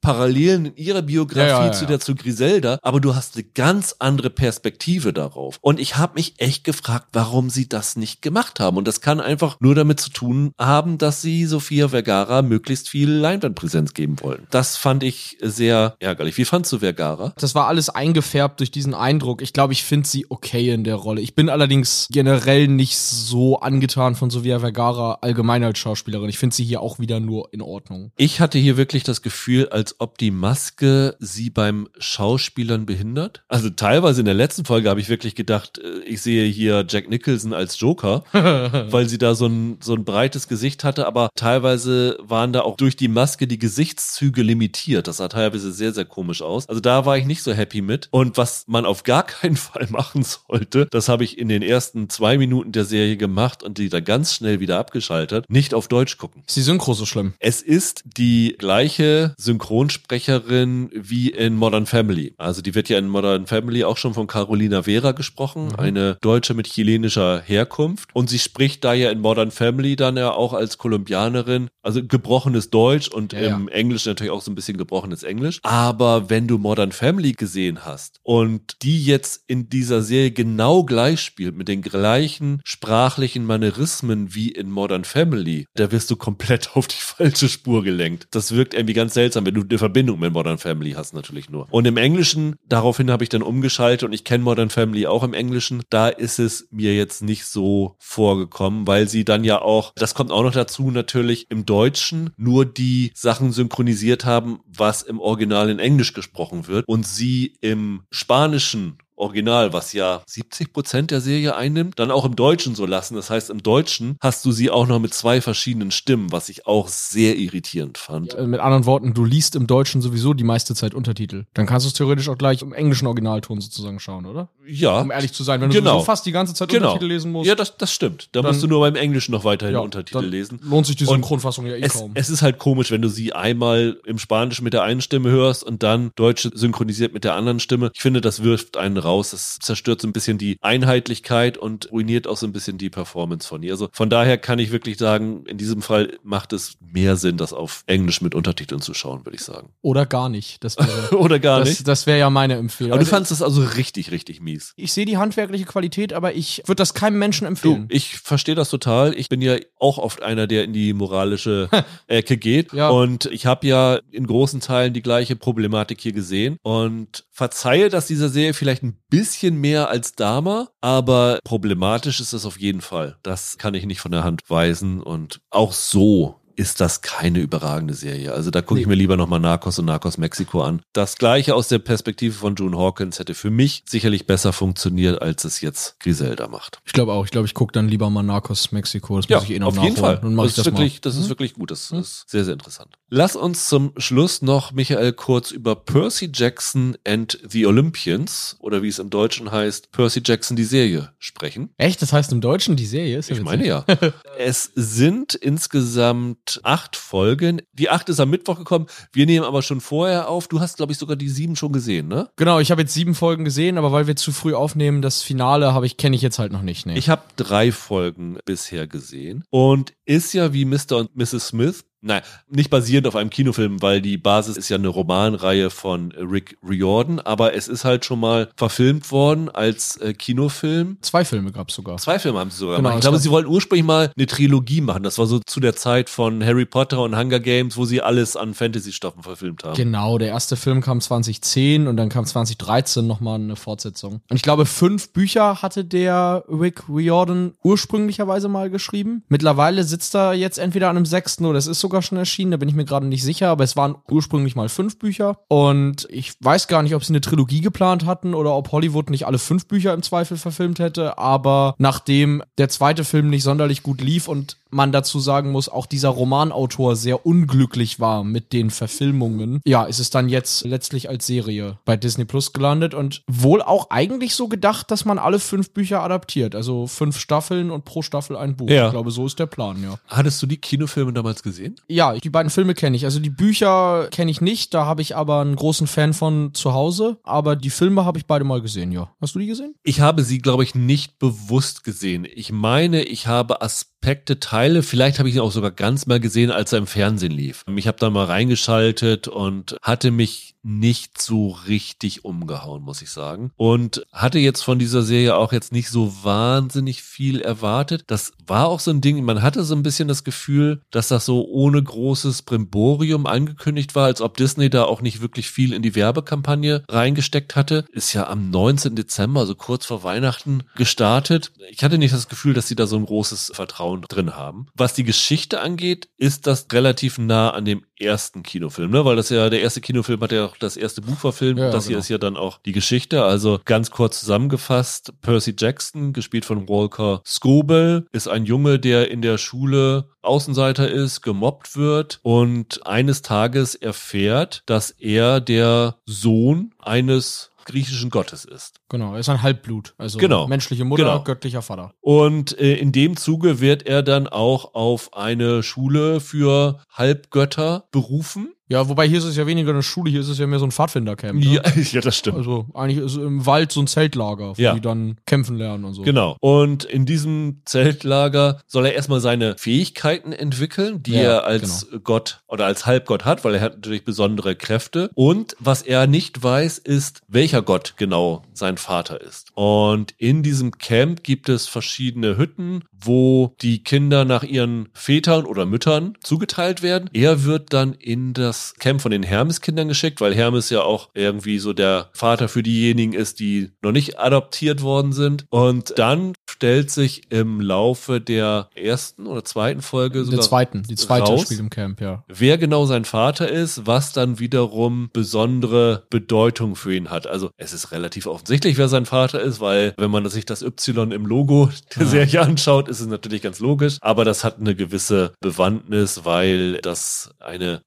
Parallelen in ihrer Biografie Ja, zu der zu Griselda, aber du hast eine ganz andere Perspektive darauf. Und ich habe mich echt gefragt, warum sie das nicht gemacht haben. Und das kann einfach nur damit zu tun haben, dass sie Sofia Vergara möglichst viel Leinwandpräsenz geben wollen. Das fand ich sehr ärgerlich. Wie fandst du Vergara? Das war alles eingefärbt durch diesen Eindruck. Ich glaube, ich finde sie okay in der Rolle. Ich bin allerdings generell nicht so angetan von Sofia Vergara allgemein als Schauspielerin. Ich finde sie hier auch wieder nur in Ordnung. Ich hatte hier wirklich das Gefühl, als ob die Maske sie beim Schauspielern behindert. Also teilweise in der letzten Folge habe ich wirklich gedacht, äh, ich sehe hier Jack Nicholson als Joker, weil sie da so ein, so ein breites Gesicht hatte, aber teilweise waren da auch durch die Maske die Gesichtszüge limitiert. Das sah teilweise sehr, sehr komisch aus. Also da war ich nicht so happy mit. Und was man auf gar keinen Fall machen sollte, das habe ich in den ersten zwei Minuten der Serie gemacht und die da ganz schnell wieder abgeschaltet, nicht auf Deutsch gucken. Ist die Synchro so schlimm? Es ist die gleiche Synchronsprecherin wie in Modern Family. Also die wird ja in Modern Family auch schon von Carolina Vera gesprochen, eine Deutsche mit chilenischer Herkunft. Und sie spricht da ja in Modern Family dann ja auch als Kolumbianerin, also gebrochenes Deutsch und Ja, im Englisch natürlich auch so ein bisschen gebrochenes Englisch. Aber wenn du Modern Family gesehen hast und die jetzt in dieser Serie genau gleich spielt, mit den gleichen sprachlichen Manierismen wie in Modern Family, da wirst du komplett auf die falsche Spur gelenkt. Das wirkt irgendwie ganz seltsam, wenn du eine Verbindung mit Modern Family hast natürlich nur. Und im Englischen, daraufhin habe ich dann umgeschaltet und ich kenne Modern Family auch im Englischen, da ist es mir jetzt nicht so vorgekommen, weil sie dann ja auch, das kommt auch noch dazu natürlich, im Deutschen nur die Sachen synchronisiert haben, was im Original in Englisch gesprochen wird und sie im Spanischen Original, was ja 70 Prozent der Serie einnimmt, dann auch im Deutschen so lassen. Das heißt, im Deutschen hast du sie auch noch mit zwei verschiedenen Stimmen, was ich auch sehr irritierend fand. Äh, Mit anderen Worten, du liest im Deutschen sowieso die meiste Zeit Untertitel. Dann kannst du es theoretisch auch gleich im englischen Originalton sozusagen schauen, oder? Ja, Um ehrlich zu sein, wenn du Genau. sowieso fast die ganze Zeit genau. Untertitel lesen musst. Ja, das, das stimmt. Da musst du nur beim Englischen noch weiterhin ja, Untertitel lesen. Lohnt sich die Und Synchronfassung ja eh Es, kaum. es ist halt komisch, wenn du sie einmal im Spanischen mit der einen Stimme hörst und dann Deutsch synchronisiert mit der anderen Stimme. Ich finde, das wirft einen raus. Das zerstört so ein bisschen die Einheitlichkeit und ruiniert auch so ein bisschen die Performance von ihr. Also von daher kann ich wirklich sagen, in diesem Fall macht es mehr Sinn, das auf Englisch mit Untertiteln zu schauen, würde ich sagen. Oder gar nicht. Das wäre Oder gar das, nicht. das wäre ja meine Empfehlung. Aber du Also fandst es also richtig, richtig mies. ich sehe die handwerkliche Qualität, aber ich würde das keinem Menschen Du, empfehlen. ich verstehe das total. Ich bin ja auch oft einer, der in die moralische Ecke geht. Ja. Und ich habe ja in großen Teilen die gleiche Problematik hier gesehen. Und verzeihe das dieser Serie vielleicht ein bisschen mehr als Dama, aber problematisch ist es auf jeden Fall. Das kann ich nicht von der Hand weisen und auch so ist das keine überragende Serie. Also da gucke ich mir lieber nochmal Narcos und Narcos Mexiko an. Das gleiche aus der Perspektive von June Hawkins hätte für mich sicherlich besser funktioniert, als es jetzt Griselda macht. Ich glaube auch. Ich glaube, ich gucke dann lieber mal Narcos Mexiko. Das muss ich eh noch auf nachholen. jeden Fall. Mach das ich das ist wirklich, mal. das ist Mhm. wirklich gut. Das ist sehr, sehr interessant. Lass uns zum Schluss noch, Michael, kurz über Percy Jackson and the Olympians oder wie es im Deutschen heißt, Percy Jackson die Serie sprechen. Echt? Das heißt im Deutschen die Serie? Ist ja Ich witzig. meine ja. es sind insgesamt acht Folgen. Die acht ist am Mittwoch gekommen. Wir nehmen aber schon vorher auf. Du hast, glaube ich, sogar die sieben schon gesehen, ne? Genau, ich habe jetzt sieben Folgen gesehen, aber weil wir zu früh aufnehmen, das Finale habe ich kenne ich jetzt halt noch nicht. Nee. Ich habe drei Folgen bisher gesehen und ist ja wie Mr. und Mrs. Smith. Nein, nicht basierend auf einem Kinofilm, weil die Basis ist ja eine Romanreihe von Rick Riordan, aber es ist halt schon mal verfilmt worden als äh, Kinofilm. Zwei Filme gab es sogar. Zwei Filme haben sie sogar Genau, gemacht. Ich glaube, sie wollten ursprünglich mal eine Trilogie machen. Das war so zu der Zeit von Harry Potter und Hunger Games, wo sie alles an Fantasy-Stoffen verfilmt haben. Genau, der erste Film kam 2010 und dann kam 2013 nochmal eine Fortsetzung. Und ich glaube, fünf Bücher hatte der Rick Riordan ursprünglicherweise mal geschrieben. Mittlerweile sitzt er jetzt entweder an einem sechsten oder es ist sogar schon erschienen, da bin ich mir gerade nicht sicher, aber es waren ursprünglich mal fünf Bücher. Und ich weiß gar nicht, ob sie eine Trilogie geplant hatten oder ob Hollywood nicht alle fünf Bücher im Zweifel verfilmt hätte. Aber nachdem der zweite Film nicht sonderlich gut lief und man dazu sagen muss, auch dieser Romanautor sehr unglücklich war mit den Verfilmungen. Ja, ist es dann jetzt letztlich als Serie bei Disney Plus gelandet und wohl auch eigentlich so gedacht, dass man alle fünf Bücher adaptiert. Also fünf Staffeln und pro Staffel ein Buch. Ja. Ich glaube, so ist der Plan, ja. Hattest du die Kinofilme damals gesehen? Ja, die beiden Filme kenne ich. Also die Bücher kenne ich nicht, da habe ich aber einen großen Fan von zu Hause. Aber die Filme habe ich beide mal gesehen, ja. Hast du die gesehen? Ich habe sie, glaube ich, nicht bewusst gesehen. Ich meine, ich habe Aspekte, Teile, vielleicht habe ich ihn auch sogar ganz mal gesehen, als er im Fernsehen lief. Ich habe da mal reingeschaltet und hatte mich nicht so richtig umgehauen, muss ich sagen. Und hatte jetzt von dieser Serie auch jetzt nicht so wahnsinnig viel erwartet. Das war auch so ein Ding, man hatte so ein bisschen das Gefühl, dass das so ohne großes Brimborium angekündigt war, als ob Disney da auch nicht wirklich viel in die Werbekampagne reingesteckt hatte. Ist ja am 19. Dezember, also kurz vor Weihnachten, gestartet. Ich hatte nicht das Gefühl, dass sie da so ein großes Vertrauen drin haben. Was die Geschichte angeht, ist das relativ nah an dem ersten Kinofilm, ne? Weil das ja, der erste Kinofilm hat ja auch das erste Buch verfilmt. Ja, das hier genau. ist ja dann auch die Geschichte. Also ganz kurz zusammengefasst, Percy Jackson, gespielt von Walker Scobell, ist ein Junge, der in der Schule Außenseiter ist, gemobbt wird und eines Tages erfährt, dass er der Sohn eines griechischen Gottes ist. Genau, er ist ein Halbblut. Also Genau. menschliche Mutter, Genau. göttlicher Vater. Und äh, in dem Zuge wird er dann auch auf eine Schule für Halbgötter berufen. Ja, wobei hier ist es ja weniger eine Schule, hier ist es ja mehr so ein Pfadfindercamp. Ne? Ja, ja, das stimmt. Also eigentlich ist im Wald so ein Zeltlager, wo Ja. die dann kämpfen lernen und so. Genau. Und in diesem Zeltlager soll er erstmal seine Fähigkeiten entwickeln, die Ja, er als Gott oder als Halbgott hat, weil er hat natürlich besondere Kräfte. Und was er nicht weiß, ist, welcher Gott genau sein Vater ist. Und in diesem Camp gibt es verschiedene Hütten, wo die Kinder nach ihren Vätern oder Müttern zugeteilt werden. Er wird dann in das Camp von den Hermes-Kindern geschickt, weil Hermes ja auch irgendwie so der Vater für diejenigen ist, die noch nicht adoptiert worden sind. Und dann stellt sich im Laufe der ersten oder zweiten Folge Der sogar zweiten, die zweite raus, spielt im Camp, ja. wer genau sein Vater ist, was dann wiederum besondere Bedeutung für ihn hat. Also es ist relativ offensichtlich, wer sein Vater ist, weil wenn man sich das Y im Logo der Ja. Serie anschaut, ist es natürlich ganz logisch. Aber das hat eine gewisse Bewandtnis, weil das eine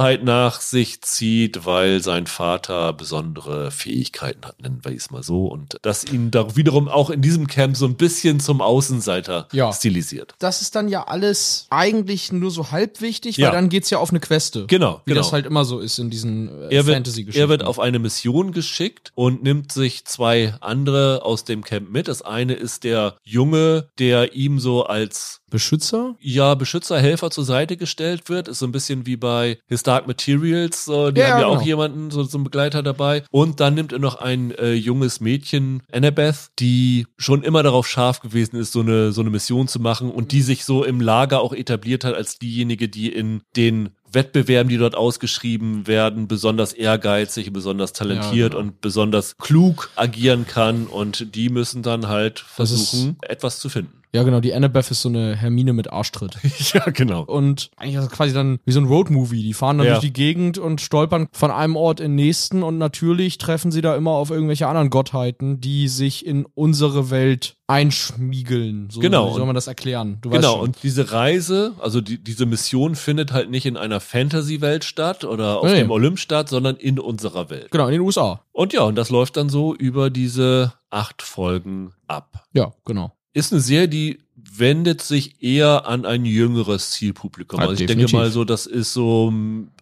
Besonderheit nach sich zieht, weil sein Vater besondere Fähigkeiten hat, nennen wir es mal so. Und das ihn da wiederum auch in diesem Camp so ein bisschen zum Außenseiter Ja. stilisiert. Das ist dann ja alles eigentlich nur so halb wichtig, Ja. weil dann geht's ja auf eine Queste. Genau, Wie genau. das halt immer so ist in diesen äh, Fantasy-Geschichten. er wird auf eine Mission geschickt und nimmt sich zwei andere aus dem Camp mit. Das eine ist der Junge, der ihm so als Beschützer? ja, Beschützer, Helfer zur Seite gestellt wird. Ist so ein bisschen wie bei His Dark Materials. So, die Ja, haben ja genau. auch jemanden, so, so einen Begleiter dabei. Und dann nimmt er noch ein äh, junges Mädchen, Annabeth, die schon immer darauf scharf gewesen ist, so eine, so eine Mission zu machen und die sich so im Lager auch etabliert hat als diejenige, die in den Wettbewerben, die dort ausgeschrieben werden, besonders ehrgeizig, besonders talentiert Ja, genau. und besonders klug agieren kann und die müssen dann halt versuchen, etwas zu finden. Ja, genau, die Annabeth ist so eine Hermine mit Arschtritt. ja, genau. Und eigentlich ist das quasi dann wie so ein Roadmovie. Die fahren dann Ja. durch die Gegend und stolpern von einem Ort in den nächsten und natürlich treffen sie da immer auf irgendwelche anderen Gottheiten, die sich in unsere Welt einschmiegeln. So, Genau. Wie soll man das erklären? Du Genau, und diese Reise, also die, diese Mission findet halt nicht in einer Fantasy-Welt statt oder auf Nee. dem Olymp statt, sondern in unserer Welt. Genau, in den USA. Und ja, und das läuft dann so über diese acht Folgen ab. Ja, genau. Ist eine Serie, die wendet sich eher an ein jüngeres Zielpublikum. Ja, also ich definitiv. denke mal so, das ist so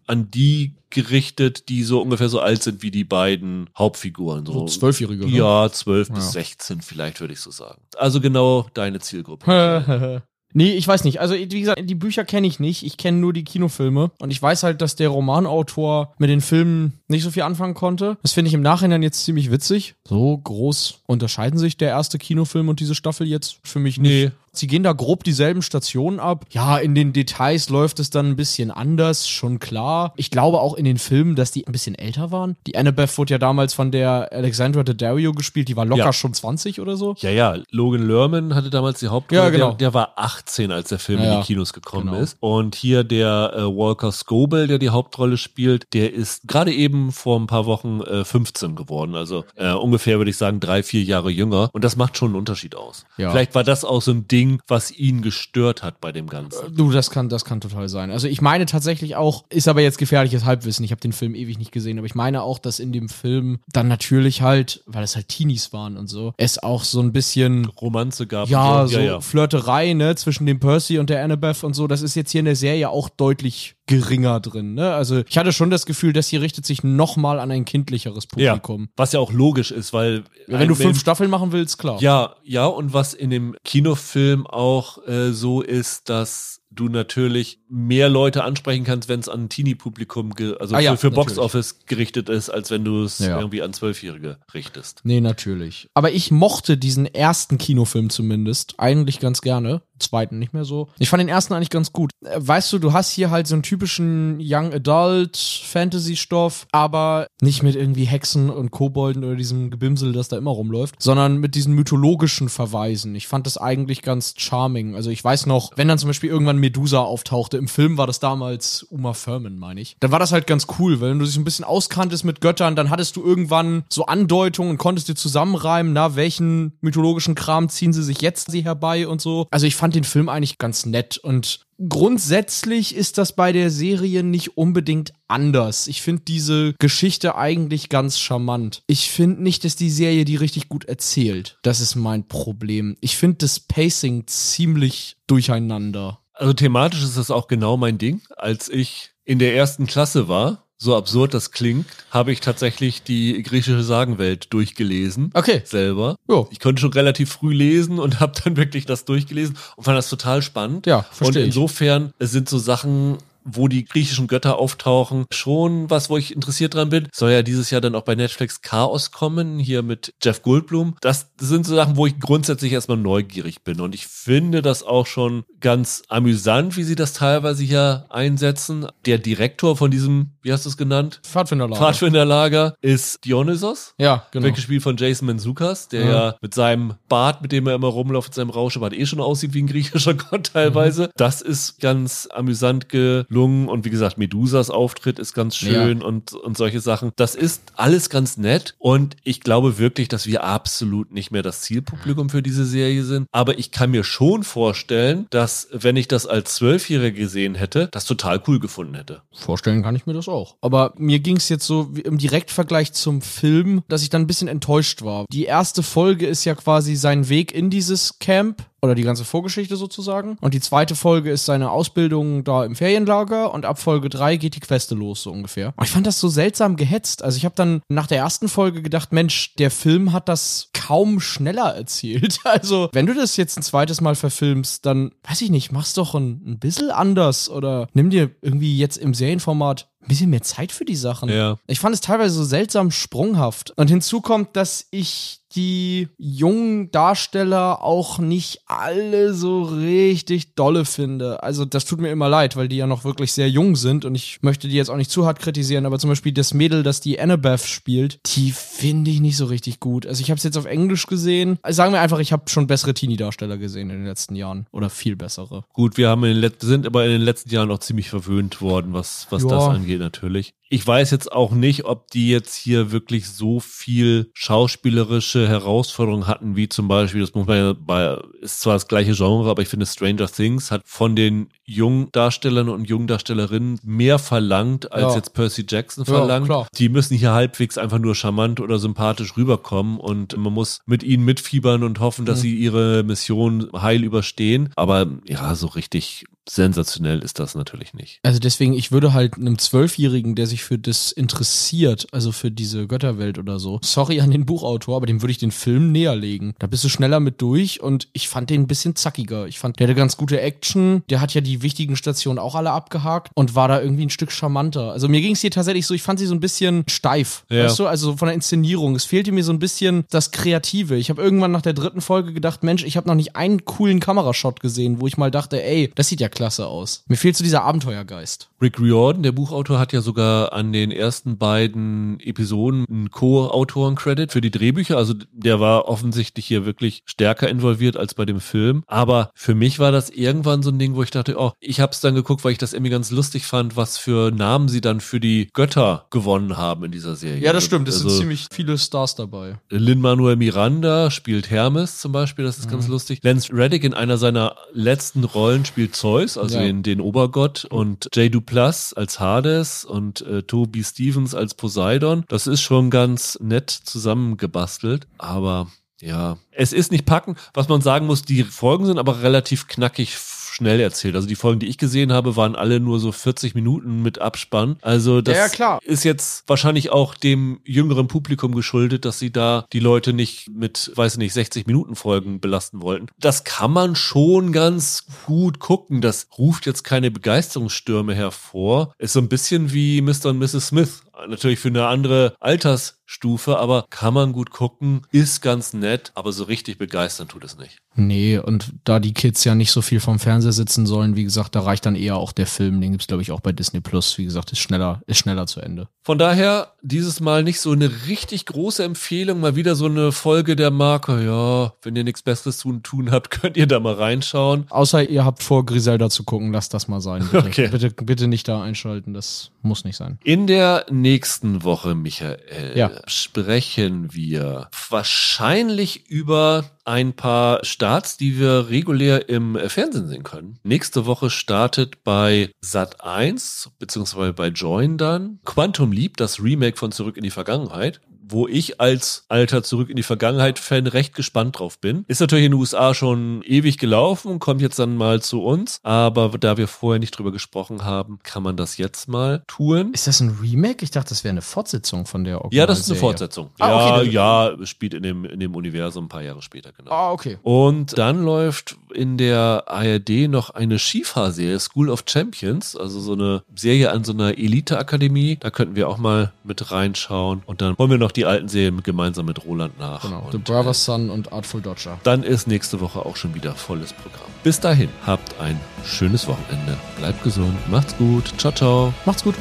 an die gerichtet, die so ungefähr so alt sind wie die beiden Hauptfiguren. So So, Zwölfjährige. ne? ja, zwölf bis 16 vielleicht, würde ich so sagen. Also genau deine Zielgruppe. Nee, ich weiß nicht. Also, wie gesagt, die Bücher kenne ich nicht. Ich kenne nur die Kinofilme. Und ich weiß halt, dass der Romanautor mit den Filmen nicht so viel anfangen konnte. Das finde ich im Nachhinein jetzt ziemlich witzig. So groß unterscheiden sich der erste Kinofilm und diese Staffel jetzt für mich nicht. Nee. Sie gehen da grob dieselben Stationen ab. Ja, in den Details läuft es dann ein bisschen anders, schon klar. Ich glaube auch in den Filmen, dass die ein bisschen älter waren. Die Annabeth wurde ja damals von der Alexandra Daddario gespielt. Die war locker Ja. schon 20 oder so. Ja, ja, Logan Lerman hatte damals die Hauptrolle. Ja, genau. Der, der war 18, als der Film Ja, in die Kinos gekommen Genau. ist. Und hier der äh, Walker Scobell, der die Hauptrolle spielt, der ist gerade eben vor ein paar Wochen äh, 15 geworden. Also äh, ungefähr würde ich sagen drei, vier Jahre jünger. Und das macht schon einen Unterschied aus. Vielleicht war das auch so ein Ding, was ihn gestört hat bei dem Ganzen. Du, das kann, das kann total sein. Also ich meine tatsächlich auch, ist aber jetzt gefährliches Halbwissen. Ich habe den Film ewig nicht gesehen, aber ich meine auch, dass in dem Film dann natürlich halt, weil es halt Teenies waren und so, es auch so ein bisschen Romanze gab. ja, so ja, ja. Flirterei, ne, zwischen dem Percy und der Annabeth und so, das ist jetzt hier in der Serie auch deutlich geringer drin, ne? Also ich hatte schon das Gefühl, dass hier richtet sich nochmal an ein kindlicheres Ja, Publikum. was ja auch logisch ist, weil Wenn du fünf Mensch- Staffeln machen willst, klar. Ja, ja, und was in dem Kinofilm auch äh, so ist, dass du natürlich mehr Leute ansprechen kannst, wenn es an ein Teenie-Publikum, also Ah ja, für, für. Box-Office gerichtet ist, als wenn du es Ja. irgendwie an Zwölfjährige richtest. Nee, natürlich. Aber ich mochte diesen ersten Kinofilm zumindest eigentlich ganz gerne. Zweiten nicht mehr so. Ich fand den ersten eigentlich ganz gut. Äh, Weißt du, du hast hier halt so einen typischen Young Adult Fantasy-Stoff, aber nicht mit irgendwie Hexen und Kobolden oder diesem Gebimsel, das da immer rumläuft, sondern mit diesen mythologischen Verweisen. Ich fand das eigentlich ganz charming. Also ich weiß noch, wenn dann zum Beispiel irgendwann Medusa auftauchte, im Film war das damals Uma Thurman, meine ich. Dann war das halt ganz cool, weil wenn du dich ein bisschen auskanntest mit Göttern, dann hattest du irgendwann so Andeutungen und konntest dir zusammenreimen, na, welchen mythologischen Kram ziehen sie sich jetzt sie herbei und so. Also ich fand den Film eigentlich ganz nett und grundsätzlich ist das bei der Serie nicht unbedingt anders. Ich finde diese Geschichte eigentlich ganz charmant. Ich finde nicht, dass die Serie die richtig gut erzählt. Das ist mein Problem. Ich finde das Pacing ziemlich durcheinander. Also thematisch ist das auch genau mein Ding. Als ich in der ersten Klasse war, so absurd das klingt, habe ich tatsächlich die griechische Sagenwelt durchgelesen. Okay. Selber. Jo. Ich konnte schon relativ früh lesen und habe dann wirklich das durchgelesen und fand das total spannend. Ja, Und verstehe ich. insofern es sind so Sachen, wo die griechischen Götter auftauchen, schon was, wo ich interessiert dran bin. Soll ja dieses Jahr dann auch bei Netflix Chaos kommen, hier mit Jeff Goldblum. Das sind so Sachen, wo ich grundsätzlich erstmal neugierig bin. Und ich finde das auch schon ganz amüsant, wie sie das teilweise hier einsetzen. Der Direktor von diesem, wie hast du es genannt? Pfadfinderlager. Pfadfinderlager ist Dionysos. Ja, genau. Wird gespielt von Jason Manzukas, der Ja. ja. mit seinem Bart, mit dem er immer rumläuft, mit seinem Rauschebart eh schon aussieht wie ein griechischer Gott teilweise. Mhm. Das ist ganz amüsant gelungen und wie gesagt, Medusas Auftritt ist ganz schön und, und solche Sachen. Das ist alles ganz nett und ich glaube wirklich, dass wir absolut nicht mehr das Zielpublikum für diese Serie sind. Aber ich kann mir schon vorstellen, dass wenn ich das als Zwölfjähriger gesehen hätte, das total cool gefunden hätte. Vorstellen kann ich mir das auch. Aber mir ging es jetzt so wie im Direktvergleich zum Film, dass ich dann ein bisschen enttäuscht war. Die erste Folge ist ja quasi sein Weg in dieses Camp oder die ganze Vorgeschichte sozusagen. Und die zweite Folge ist seine Ausbildung da im Ferienlager und ab Folge drei geht die Queste los, so ungefähr. Und ich fand das so seltsam gehetzt. Also ich habe dann nach der ersten Folge gedacht, Mensch, der Film hat das kaum schneller erzählt. Also, wenn du das jetzt ein zweites Mal verfilmst, dann, weiß ich nicht, mach's doch ein, ein bisschen anders oder nimm dir irgendwie jetzt im Serienformat ein bisschen mehr Zeit für die Sachen. Ja. Ich fand es teilweise so seltsam sprunghaft. Und hinzu kommt, dass ich die jungen Darsteller auch nicht alle so richtig dolle finde. Also das tut mir immer leid, weil die ja noch wirklich sehr jung sind und ich möchte die jetzt auch nicht zu hart kritisieren, aber zum Beispiel das Mädel, das die Annabeth spielt, die finde ich nicht so richtig gut. Also ich habe es jetzt auf Englisch gesehen. Also sagen wir einfach, ich habe schon bessere Teenie-Darsteller gesehen in den letzten Jahren oder viel bessere. Gut, wir haben in den Let sind aber in den letzten Jahren auch ziemlich verwöhnt worden, was, was Ja. das angeht natürlich. Ich weiß jetzt auch nicht, ob die jetzt hier wirklich so viel schauspielerische Herausforderungen hatten, wie zum Beispiel, das muss man ja bei, ist zwar das gleiche Genre, aber ich finde Stranger Things hat von den jungen Darstellern und jungen Darstellerinnen mehr verlangt, als Ja. jetzt Percy Jackson Ja, verlangt. klar. Die müssen hier halbwegs einfach nur charmant oder sympathisch rüberkommen und man muss mit ihnen mitfiebern und hoffen, dass Mhm. sie ihre Mission heil überstehen. Aber ja, so richtig sensationell ist das natürlich nicht. Also deswegen, ich würde halt einem Zwölfjährigen, der sich für das interessiert, also für diese Götterwelt oder so, sorry an den Buchautor, aber dem würde ich den Film näher legen. Da bist du schneller mit durch und ich fand den ein bisschen zackiger. Ich fand, der hatte ganz gute Action, der hat ja die wichtigen Stationen auch alle abgehakt und war da irgendwie ein Stück charmanter. Also mir ging es hier tatsächlich so, ich fand sie so ein bisschen steif, Ja. weißt du, also von der Inszenierung. Es fehlte mir so ein bisschen das Kreative. Ich habe irgendwann nach der dritten Folge gedacht, Mensch, ich habe noch nicht einen coolen Kamerashot gesehen, wo ich mal dachte, ey, das sieht ja klasse aus. Mir fehlt so dieser Abenteuergeist. Rick Riordan, der Buchautor, hat ja sogar an den ersten beiden Episoden einen Co-Autoren-Credit für die Drehbücher. Also der war offensichtlich hier wirklich stärker involviert als bei dem Film. Aber für mich war das irgendwann so ein Ding, wo ich dachte, oh, ich habe es dann geguckt, weil ich das irgendwie ganz lustig fand, was für Namen sie dann für die Götter gewonnen haben in dieser Serie. Ja, das stimmt. Es Also, sind ziemlich viele Stars dabei. Lin-Manuel Miranda spielt Hermes zum Beispiel, das ist ganz lustig. Lance Reddick in einer seiner letzten Rollen spielt Zeus, also Ja. den, den Obergott und J. Duplass als Hades und äh, Toby Stevens als Poseidon. Das ist schon ganz nett zusammengebastelt, aber ja, es ist nicht packen. Was man sagen muss, die Folgen sind aber relativ knackig schnell erzählt. Also die Folgen, die ich gesehen habe, waren alle nur so 40 Minuten mit Abspann. Also das Ja, ist jetzt wahrscheinlich auch dem jüngeren Publikum geschuldet, dass sie da die Leute nicht mit, weiß nicht, 60 Minuten Folgen belasten wollten. Das kann man schon ganz gut gucken. Das ruft jetzt keine Begeisterungsstürme hervor. Ist so ein bisschen wie Mr. und Mrs. Smith. Natürlich für eine andere Altersstufe, aber kann man gut gucken, ist ganz nett, aber so richtig begeistern tut es nicht. Nee, und da die Kids ja nicht so viel vom Fernseher sitzen sollen, wie gesagt, da reicht dann eher auch der Film. Den gibt's glaube ich, auch bei Disney Plus. Wie gesagt, ist schneller, ist schneller zu Ende. Von daher dieses Mal nicht so eine richtig große Empfehlung, mal wieder so eine Folge der Marke. Ja, wenn ihr nichts Besseres zu tun habt, könnt ihr da mal reinschauen. Außer ihr habt vor, Griselda zu gucken, lasst das mal sein. Bitte, Okay. bitte, bitte nicht da einschalten, das muss nicht sein. In der nächsten Woche, Michael, Ja. sprechen wir wahrscheinlich über ein paar Starts, die wir regulär im Fernsehen sehen können. Nächste Woche startet bei Sat 1 beziehungsweise bei Join dann Quantum Leap, das Remake von Zurück in die Vergangenheit wo ich als alter Zurück in die Vergangenheit-Fan recht gespannt drauf bin. Ist natürlich in den USA schon ewig gelaufen, kommt jetzt dann mal zu uns, aber da wir vorher nicht drüber gesprochen haben, kann man das jetzt mal tun. Ist das ein Remake? Ich dachte, das wäre eine Fortsetzung von der Original Ja, das ist eine Fortsetzung. Ah, ja, okay, ja, es spielt in dem, in dem Universum ein paar Jahre später, genau. Ah, okay. Und dann läuft in der ARD noch eine Skifahrserie, School of Champions, also so eine Serie an so einer Elite-Akademie. Da könnten wir auch mal mit reinschauen. Und dann holen wir noch die alten Serien gemeinsam mit Roland nach. Genau. The Brother's Son und Artful Dodger. Dann ist nächste Woche auch schon wieder volles Programm. Bis dahin, habt ein schönes Wochenende. Bleibt gesund, macht's gut. Ciao, ciao. Macht's gut.